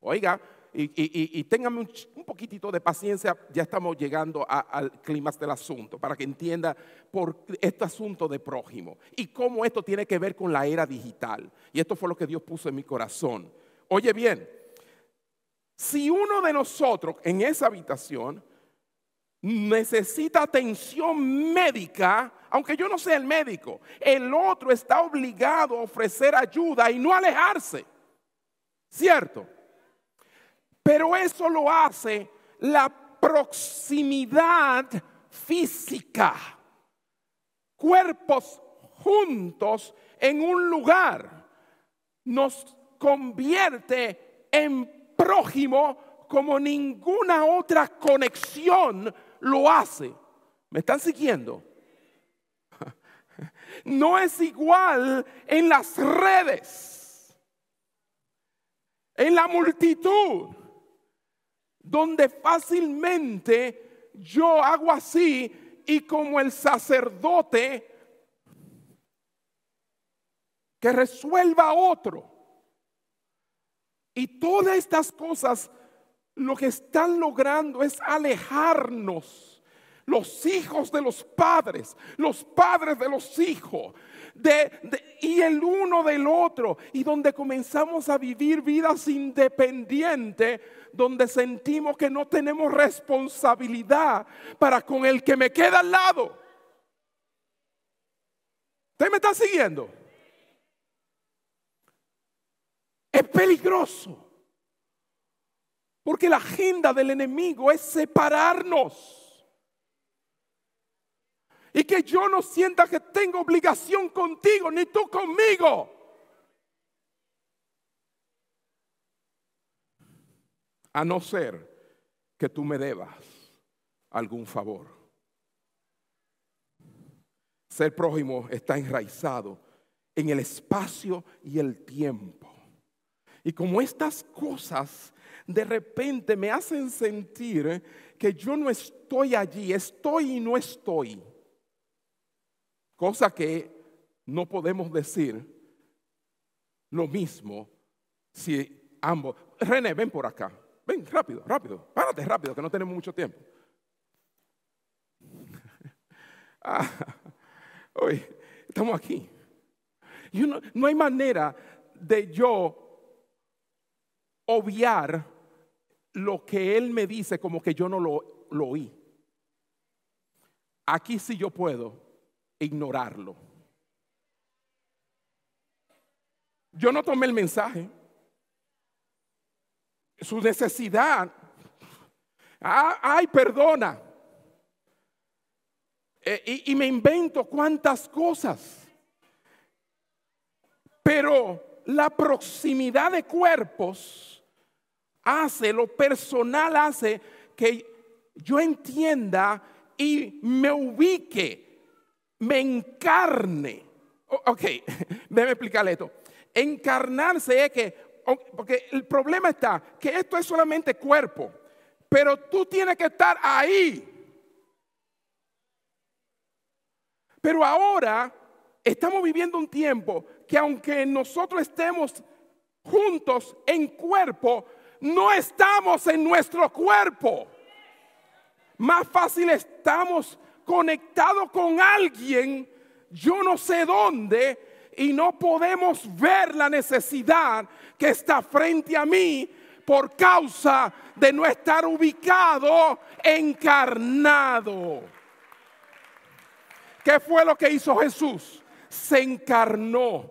Oiga, y, y, un, poquitito de paciencia, ya estamos llegando al clima del asunto, para que entienda por este asunto de prójimo y cómo esto tiene que ver con la era digital. Y esto fue lo que Dios puso en mi corazón. Oye bien, si uno de nosotros en esa habitación necesita atención médica, aunque yo no sea el médico, el otro está obligado a ofrecer ayuda y no alejarse. ¿Cierto? Pero eso lo hace la proximidad física. Cuerpos juntos en un lugar nos convierte en prójimo como ninguna otra conexión lo hace. ¿Me están siguiendo? [laughs] No es igual en las redes, en la multitud donde fácilmente yo hago así y como el sacerdote que resuelva otro. Y todas estas cosas lo que están logrando es alejarnos los hijos de los padres, los padres de los hijos, y el uno del otro, y donde comenzamos a vivir vidas independientes, donde sentimos que no tenemos responsabilidad para con el que me queda al lado. ¿Usted me está siguiendo? Es peligroso. Porque la agenda del enemigo es separarnos. Y que yo no sienta que tengo obligación contigo, ni tú conmigo. A no ser que tú me debas algún favor. Ser prójimo está enraizado en el espacio y el tiempo. Y como estas cosas de repente me hacen sentir que yo no estoy allí, estoy y no estoy. Cosa que no podemos decir lo mismo si ambos. René, ven por acá. Ven, rápido, rápido. Párate rápido, que no tenemos mucho tiempo. [laughs] ah, hoy estamos aquí. No hay manera de yo obviar lo que él me dice como que yo no lo, lo oí. Aquí sí yo puedo ignorarlo. Yo no tomé el mensaje. Su necesidad. Ah, ay, perdona. Eh, y me invento cuántas cosas. Pero la proximidad de cuerpos hace, lo personal hace que yo entienda y me ubique, me encarne. Ok, [laughs] déjeme explicarle esto. Encarnarse es que, porque el problema está que esto es solamente cuerpo, pero tú tienes que estar ahí. Pero ahora estamos viviendo un tiempo que aunque nosotros estemos juntos en cuerpo, no estamos en nuestro cuerpo más fácil estamos conectados con alguien, yo no sé dónde, y no podemos ver la necesidad que está frente a mí por causa de no estar ubicado encarnado. ¿Qué fue lo que hizo Jesús? Se encarnó,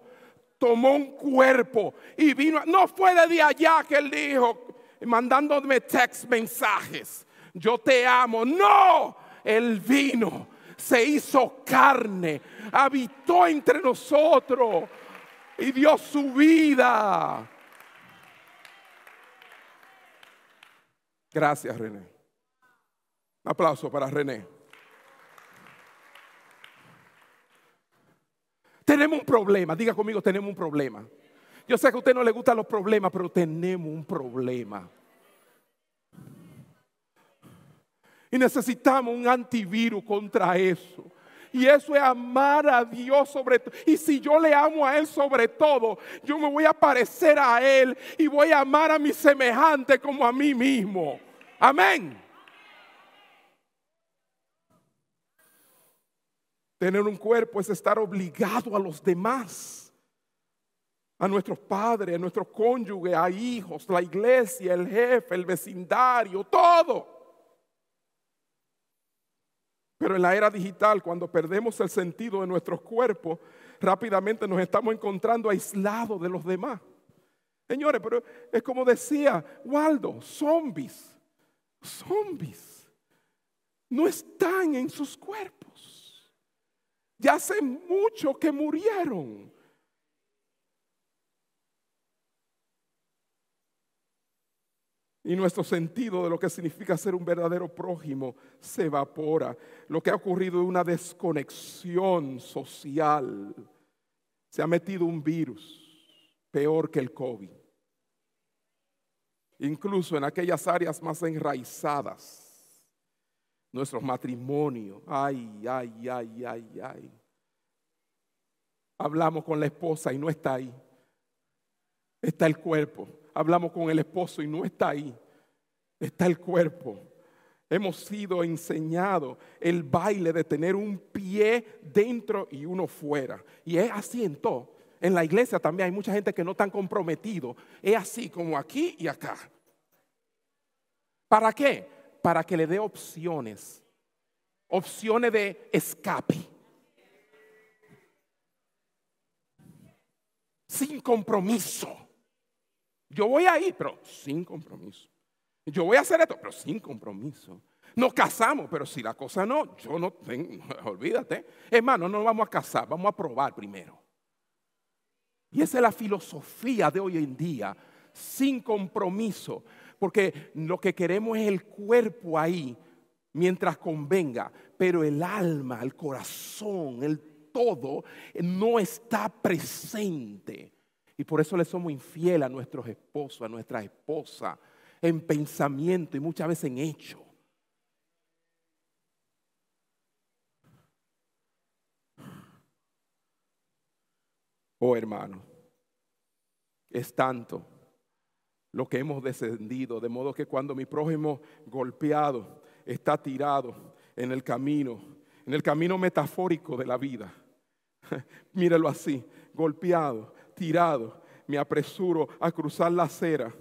tomó un cuerpo y vino. No fue de allá que él dijo, mandándome text mensajes yo te amo. No, Él vino, se hizo carne, habitó entre nosotros y dio su vida. Gracias, René. Un aplauso para René. Tenemos un problema, diga conmigo, tenemos un problema. Yo sé que a usted no le gustan los problemas, pero tenemos un problema. Y necesitamos un antivirus contra eso. Y eso es amar a Dios sobre todo. Y si yo le amo a Él sobre todo, yo me voy a parecer a Él y voy a amar a mi semejante como a mí mismo. Amén. Tener un cuerpo es estar obligado a los demás, a nuestros padres, a nuestros cónyuges, a hijos, la iglesia, el jefe, el vecindario, todo. Pero en la era digital, cuando perdemos el sentido de nuestros cuerpos, rápidamente nos estamos encontrando aislados de los demás. Señores, pero es como decía Waldo, zombies, zombies, no están en sus cuerpos. Ya hace mucho que murieron. Y nuestro sentido de lo que significa ser un verdadero prójimo se evapora. Lo que ha ocurrido es una desconexión social. Se ha metido un virus peor que el COVID. Incluso en aquellas áreas más enraizadas. Nuestros matrimonios. Ay, ay, ay, ay, ay. Hablamos con la esposa y no está ahí. Está el cuerpo hablamos con el esposo y no está ahí, está el cuerpo. Hemos sido enseñados el baile de tener un pie dentro y uno fuera. Y es así en todo. En la iglesia también hay mucha gente que no están comprometidos. Es así como aquí y acá. ¿Para qué? Para que le dé opciones. Opciones de escape. Sin compromiso. Yo voy a ir, pero sin compromiso. Yo voy a hacer esto, pero sin compromiso. Nos casamos, pero si la cosa no, yo no tengo, [laughs] olvídate. Hermano, no nos vamos a casar, vamos a probar primero. Y esa es la filosofía de hoy en día, sin compromiso, porque lo que queremos es el cuerpo ahí mientras convenga, pero el alma, el corazón, el todo no está presente. Y por eso le somos infieles a nuestros esposos, a nuestras esposas, en pensamiento y muchas veces en hecho. Oh hermano, es tanto lo que hemos descendido, de modo que cuando mi prójimo golpeado está tirado en el camino, en el camino metafórico de la vida, [laughs] mírelo así, golpeado, tirado, me apresuro a cruzar la acera.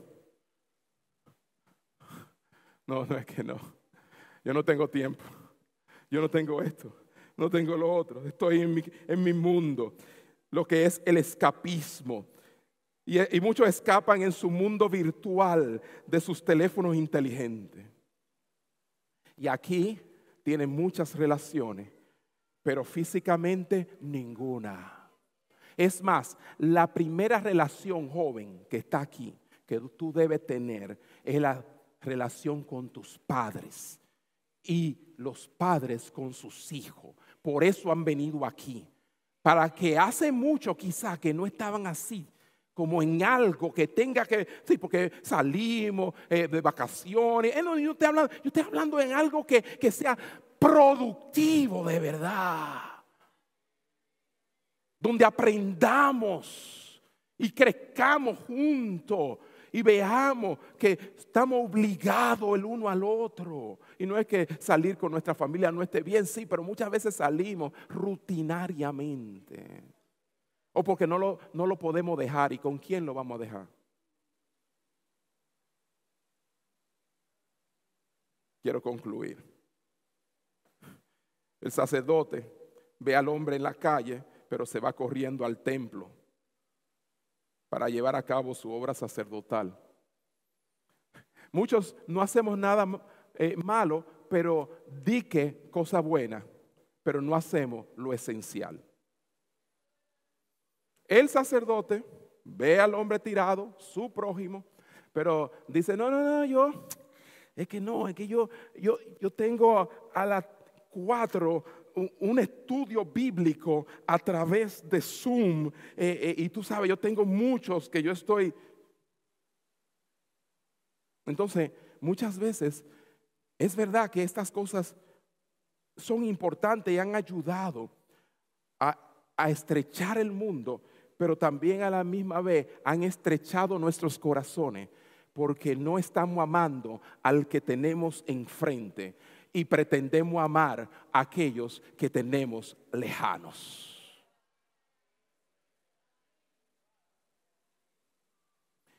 No, no es que no. Yo no tengo tiempo. Yo no tengo esto. no tengo lo otro. Estoy en mi, en mi mundo, lo que es el escapismo. Y, y muchos escapan en su mundo virtual de sus teléfonos inteligentes. Y aquí tienen muchas relaciones, pero físicamente ninguna. Es más, la primera relación joven que está aquí, que tú debes tener, es la relación con tus padres y los padres con sus hijos. Por eso han venido aquí. Para que hace mucho quizá que no estaban así, como en algo que tenga que, sí, porque salimos eh, de vacaciones. Eh, yo, estoy hablando, yo estoy hablando en algo que, que sea productivo de verdad. Donde aprendamos y crezcamos juntos y veamos que estamos obligados el uno al otro. Y no es que salir con nuestra familia no esté bien, sí, pero muchas veces salimos rutinariamente. O porque no lo, no lo podemos dejar. ¿Y con quién lo vamos a dejar? Quiero concluir. El sacerdote ve al hombre en la calle, pero se va corriendo al templo para llevar a cabo su obra sacerdotal. Muchos no hacemos nada eh, malo, pero di que cosa buena, pero no hacemos lo esencial. El sacerdote ve al hombre tirado, su prójimo, pero dice, no, no, no, yo, es que no, es que yo, yo, yo tengo a las cuatro un, estudio bíblico a través de Zoom. Eh, eh, y tú sabes, yo tengo muchos que yo estoy... Entonces, muchas veces es verdad que estas cosas son importantes y han ayudado a, a estrechar el mundo, pero también a la misma vez han estrechado nuestros corazones porque no estamos amando al que tenemos enfrente y pretendemos amar a aquellos que tenemos lejanos.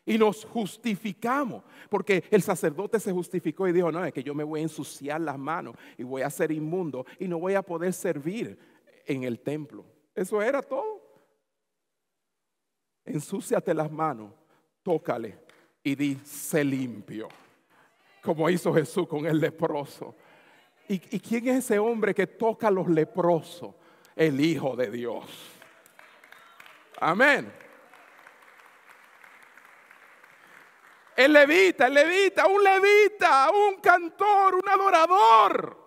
Y nos justificamos, porque el sacerdote se justificó y dijo, no, es que yo me voy a ensuciar las manos y voy a ser inmundo y no voy a poder servir en el templo. Eso era todo. Ensúciate las manos, tócale y di, limpio, como hizo Jesús con el leproso. ¿Y, quién es ese hombre que toca a los leprosos? El Hijo de Dios. Amén. El levita, el levita, un levita, un cantor, un adorador.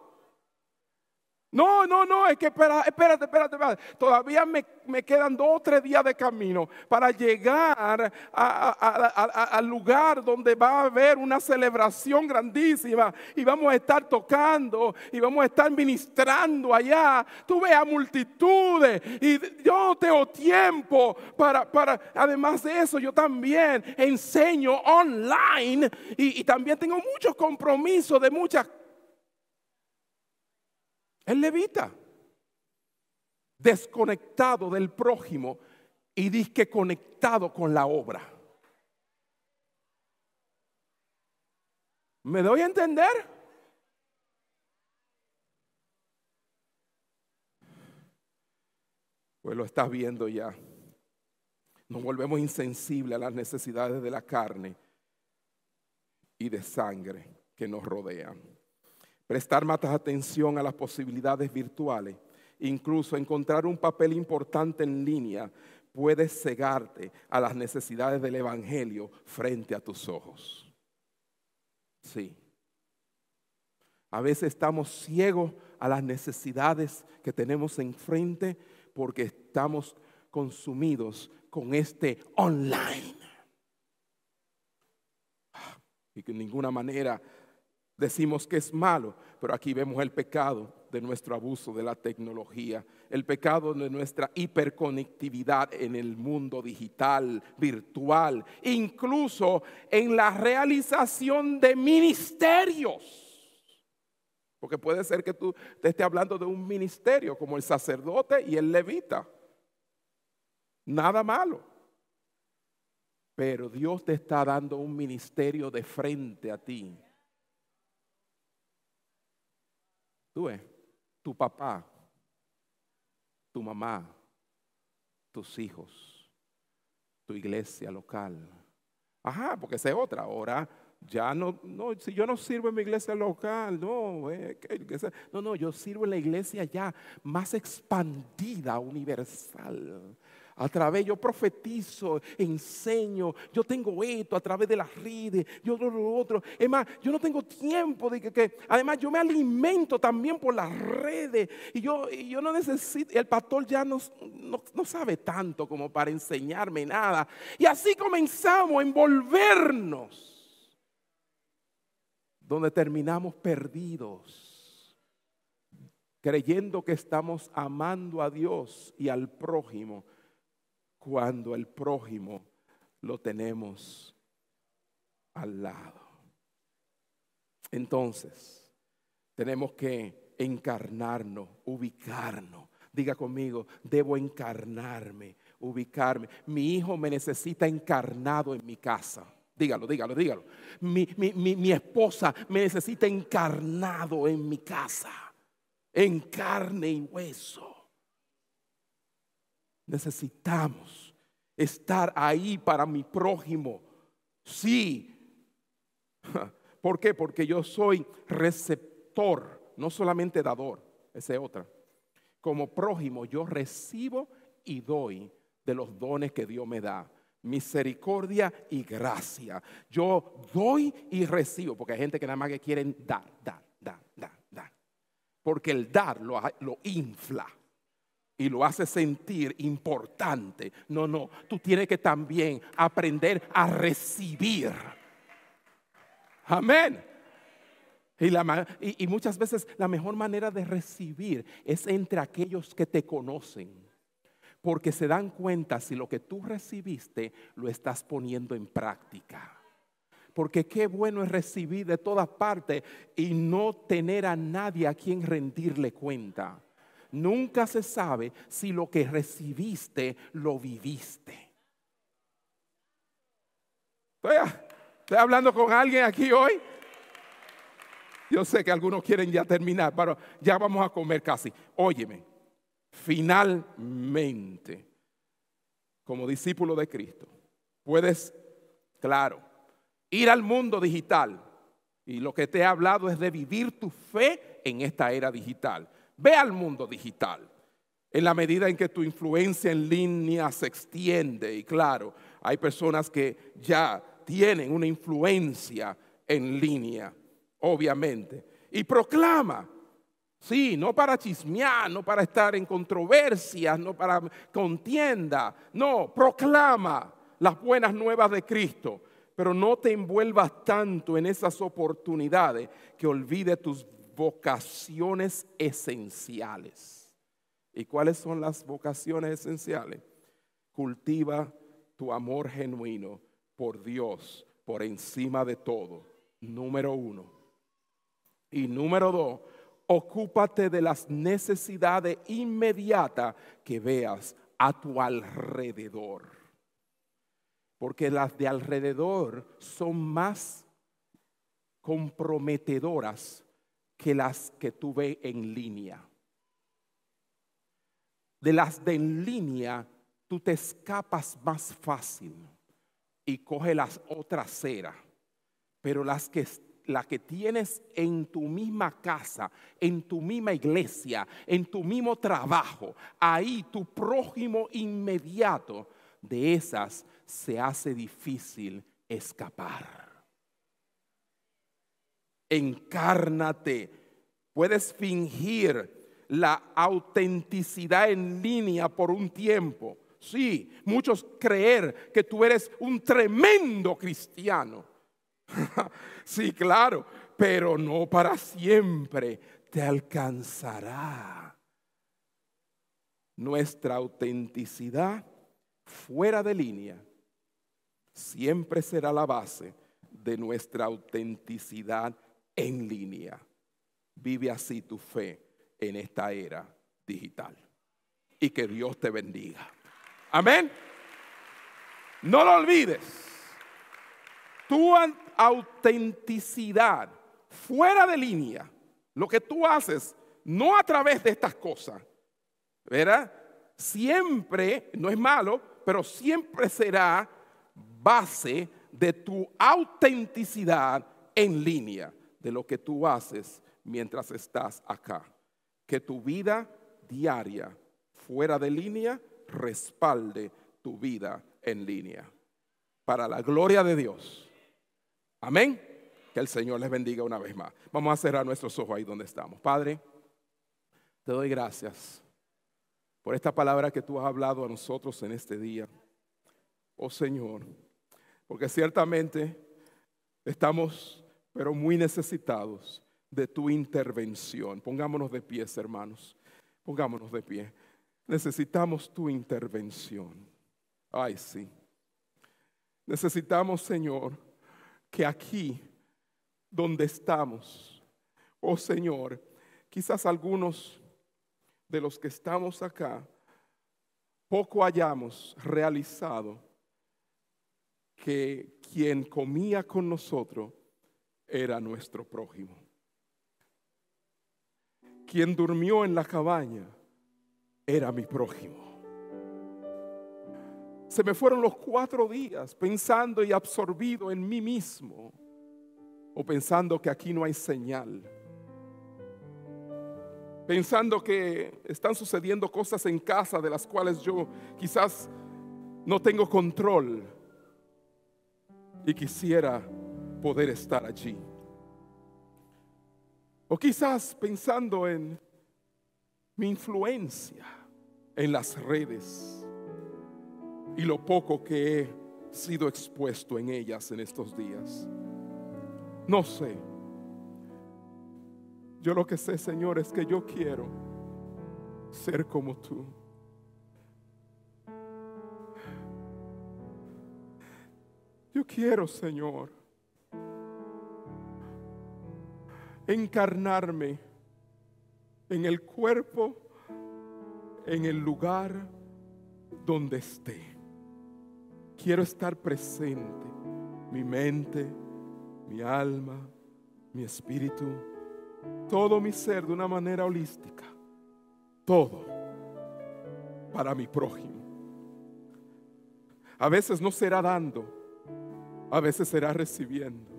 No, no, no, es que espérate, espérate, espérate. Todavía me, quedan dos o tres días de camino para llegar al lugar donde va a haber una celebración grandísima y vamos a estar tocando y vamos a estar ministrando allá. Tú ves a multitudes y yo no tengo tiempo para, para, además de eso, yo también enseño online y, y también tengo muchos compromisos de muchas el levita, desconectado del prójimo y disque conectado con la obra. ¿Me doy a entender? Pues lo estás viendo ya. Nos volvemos insensibles a las necesidades de la carne y de sangre que nos rodean prestar más atención a las posibilidades virtuales, incluso encontrar un papel importante en línea, puede cegarte a las necesidades del Evangelio frente a tus ojos. Sí. A veces estamos ciegos a las necesidades que tenemos enfrente porque estamos consumidos con este online. Y que de ninguna manera decimos que es malo, pero aquí vemos el pecado de nuestro abuso de la tecnología, el pecado de nuestra hiperconectividad en el mundo digital, virtual, incluso en la realización de ministerios. Porque puede ser que tú te estés hablando de un ministerio como el sacerdote y el levita. Nada malo. Pero Dios te está dando un ministerio de frente a ti Tú ves, tu papá tu mamá, tus hijos, tu iglesia local. Ajá, porque esa es otra. Ahora ya no, no, si yo no sirvo en mi iglesia local, no, eh, no, no, yo sirvo en la iglesia ya más expandida, universal. A través, yo profetizo, enseño, yo tengo esto a través de las redes, yo lo otro. Es más, yo no tengo tiempo de que, además yo me alimento también por las redes y yo, yo no necesito, el pastor ya no, no sabe tanto como para enseñarme nada. Y así comenzamos a envolvernos donde terminamos perdidos, creyendo que estamos amando a Dios y al prójimo, cuando el prójimo lo tenemos al lado. Entonces, tenemos que encarnarnos, ubicarnos. Diga conmigo, debo encarnarme, ubicarme. Mi hijo me necesita encarnado en mi casa. Dígalo, dígalo, dígalo. Mi, esposa me necesita encarnado en mi casa, en carne y hueso. Necesitamos estar ahí para mi prójimo. Sí. [laughs] ¿Por qué? Porque yo soy receptor, no solamente dador, esa es otra. Como prójimo yo recibo y doy de los dones que Dios me da misericordia y gracia. Yo doy y recibo, porque hay gente que nada más que quieren dar, dar, dar, dar, dar. Porque el dar lo, lo infla y lo hace sentir importante. No, no, tú tienes que también aprender a recibir. Amén. Y, la, y, muchas veces la mejor manera de recibir es entre aquellos que te conocen porque se dan cuenta si lo que tú recibiste lo estás poniendo en práctica. Porque qué bueno es recibir de todas partes y no tener a nadie a quien rendirle cuenta. Nunca se sabe si lo que recibiste lo viviste. Estoy, hablando con alguien aquí hoy. Yo sé que algunos quieren ya terminar, pero ya vamos a comer casi. Óyeme, finalmente, como discípulo de Cristo, puedes, claro, ir al mundo digital. Y lo que te he hablado es de vivir tu fe en esta era digital. Ve al mundo digital. En la medida en que tu influencia en línea se extiende, y claro, hay personas que ya tienen una influencia en línea, obviamente, y proclama Sí, no para chismear, no para estar en controversias, no para contienda. No, proclama las buenas nuevas de Cristo, pero no te envuelvas tanto en esas oportunidades que olvide tus vocaciones esenciales. ¿Y cuáles son las vocaciones esenciales? Cultiva tu amor genuino por Dios por encima de todo. Número uno. Y número dos ocúpate de las necesidades inmediatas que veas a tu alrededor. Porque las de alrededor son más comprometedoras que las que tú ves en línea. De las de en línea, tú te escapas más fácil y coge las otras ceras. Pero las que la que tienes en tu misma casa, en tu misma iglesia, en tu mismo trabajo, ahí tu prójimo inmediato, de esas se hace difícil escapar. Encárnate. Puedes fingir la autenticidad en línea por un tiempo. Sí, muchos creer que tú eres un tremendo cristiano [laughs] sí, claro, pero no para siempre. Te alcanzará. Nuestra autenticidad fuera de línea siempre será la base de nuestra autenticidad en línea. Vive así tu fe en esta era digital. Y que Dios te bendiga. Amén. No lo olvides tu autenticidad fuera de línea, lo que tú haces, no a través de estas cosas, ¿verdad? siempre, no es malo, pero siempre será base de tu autenticidad en línea de lo que tú haces mientras estás acá. Que tu vida diaria fuera de línea respalde tu vida en línea. Para la gloria de Dios. Amén. Que el Señor les bendiga una vez más. Vamos a cerrar nuestros ojos ahí donde estamos. Padre, te doy gracias por esta palabra que tú has hablado a nosotros en este día. Oh Señor, porque ciertamente estamos, pero muy necesitados de tu intervención. Pongámonos de pies, hermanos. Pongámonos de pie. Necesitamos tu intervención. Ay, sí. Necesitamos, Señor, que aquí donde estamos, oh Señor, quizás algunos de los que estamos acá, poco hayamos realizado que quien comía con nosotros era nuestro prójimo. Quien durmió en la cabaña era mi prójimo. Se me fueron los cuatro días pensando y absorbido en mí mismo o pensando que aquí no hay señal. Pensando que están sucediendo cosas en casa de las cuales yo quizás no tengo control y quisiera poder estar allí. O quizás pensando en mi influencia en las redes y lo poco que he sido expuesto en ellas en estos días. No sé. Yo lo que sé, Señor, es que yo quiero ser como tú. Yo quiero, Señor, encarnarme en el cuerpo, en el lugar donde esté. Quiero estar presente, mi mente, mi alma, mi espíritu, todo mi ser de una manera holística, todo para mi prójimo. A veces no será dando, a veces será recibiendo.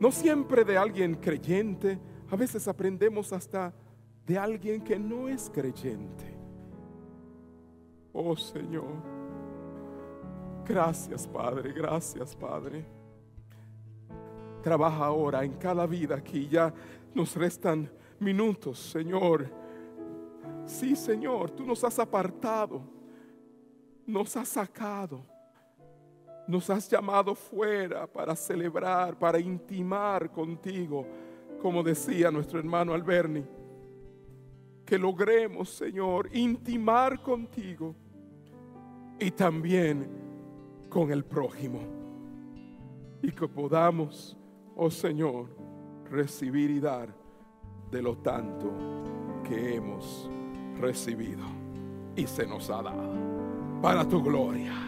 No siempre de alguien creyente, a veces aprendemos hasta de alguien que no es creyente. Oh Señor, gracias Padre, gracias Padre. Trabaja ahora en cada vida aquí, ya nos restan minutos, Señor. Sí, Señor, tú nos has apartado, nos has sacado, nos has llamado fuera para celebrar, para intimar contigo, como decía nuestro hermano Alberni. Que logremos, Señor, intimar contigo y también con el prójimo. Y que podamos, oh Señor, recibir y dar de lo tanto que hemos recibido y se nos ha dado. Para tu gloria,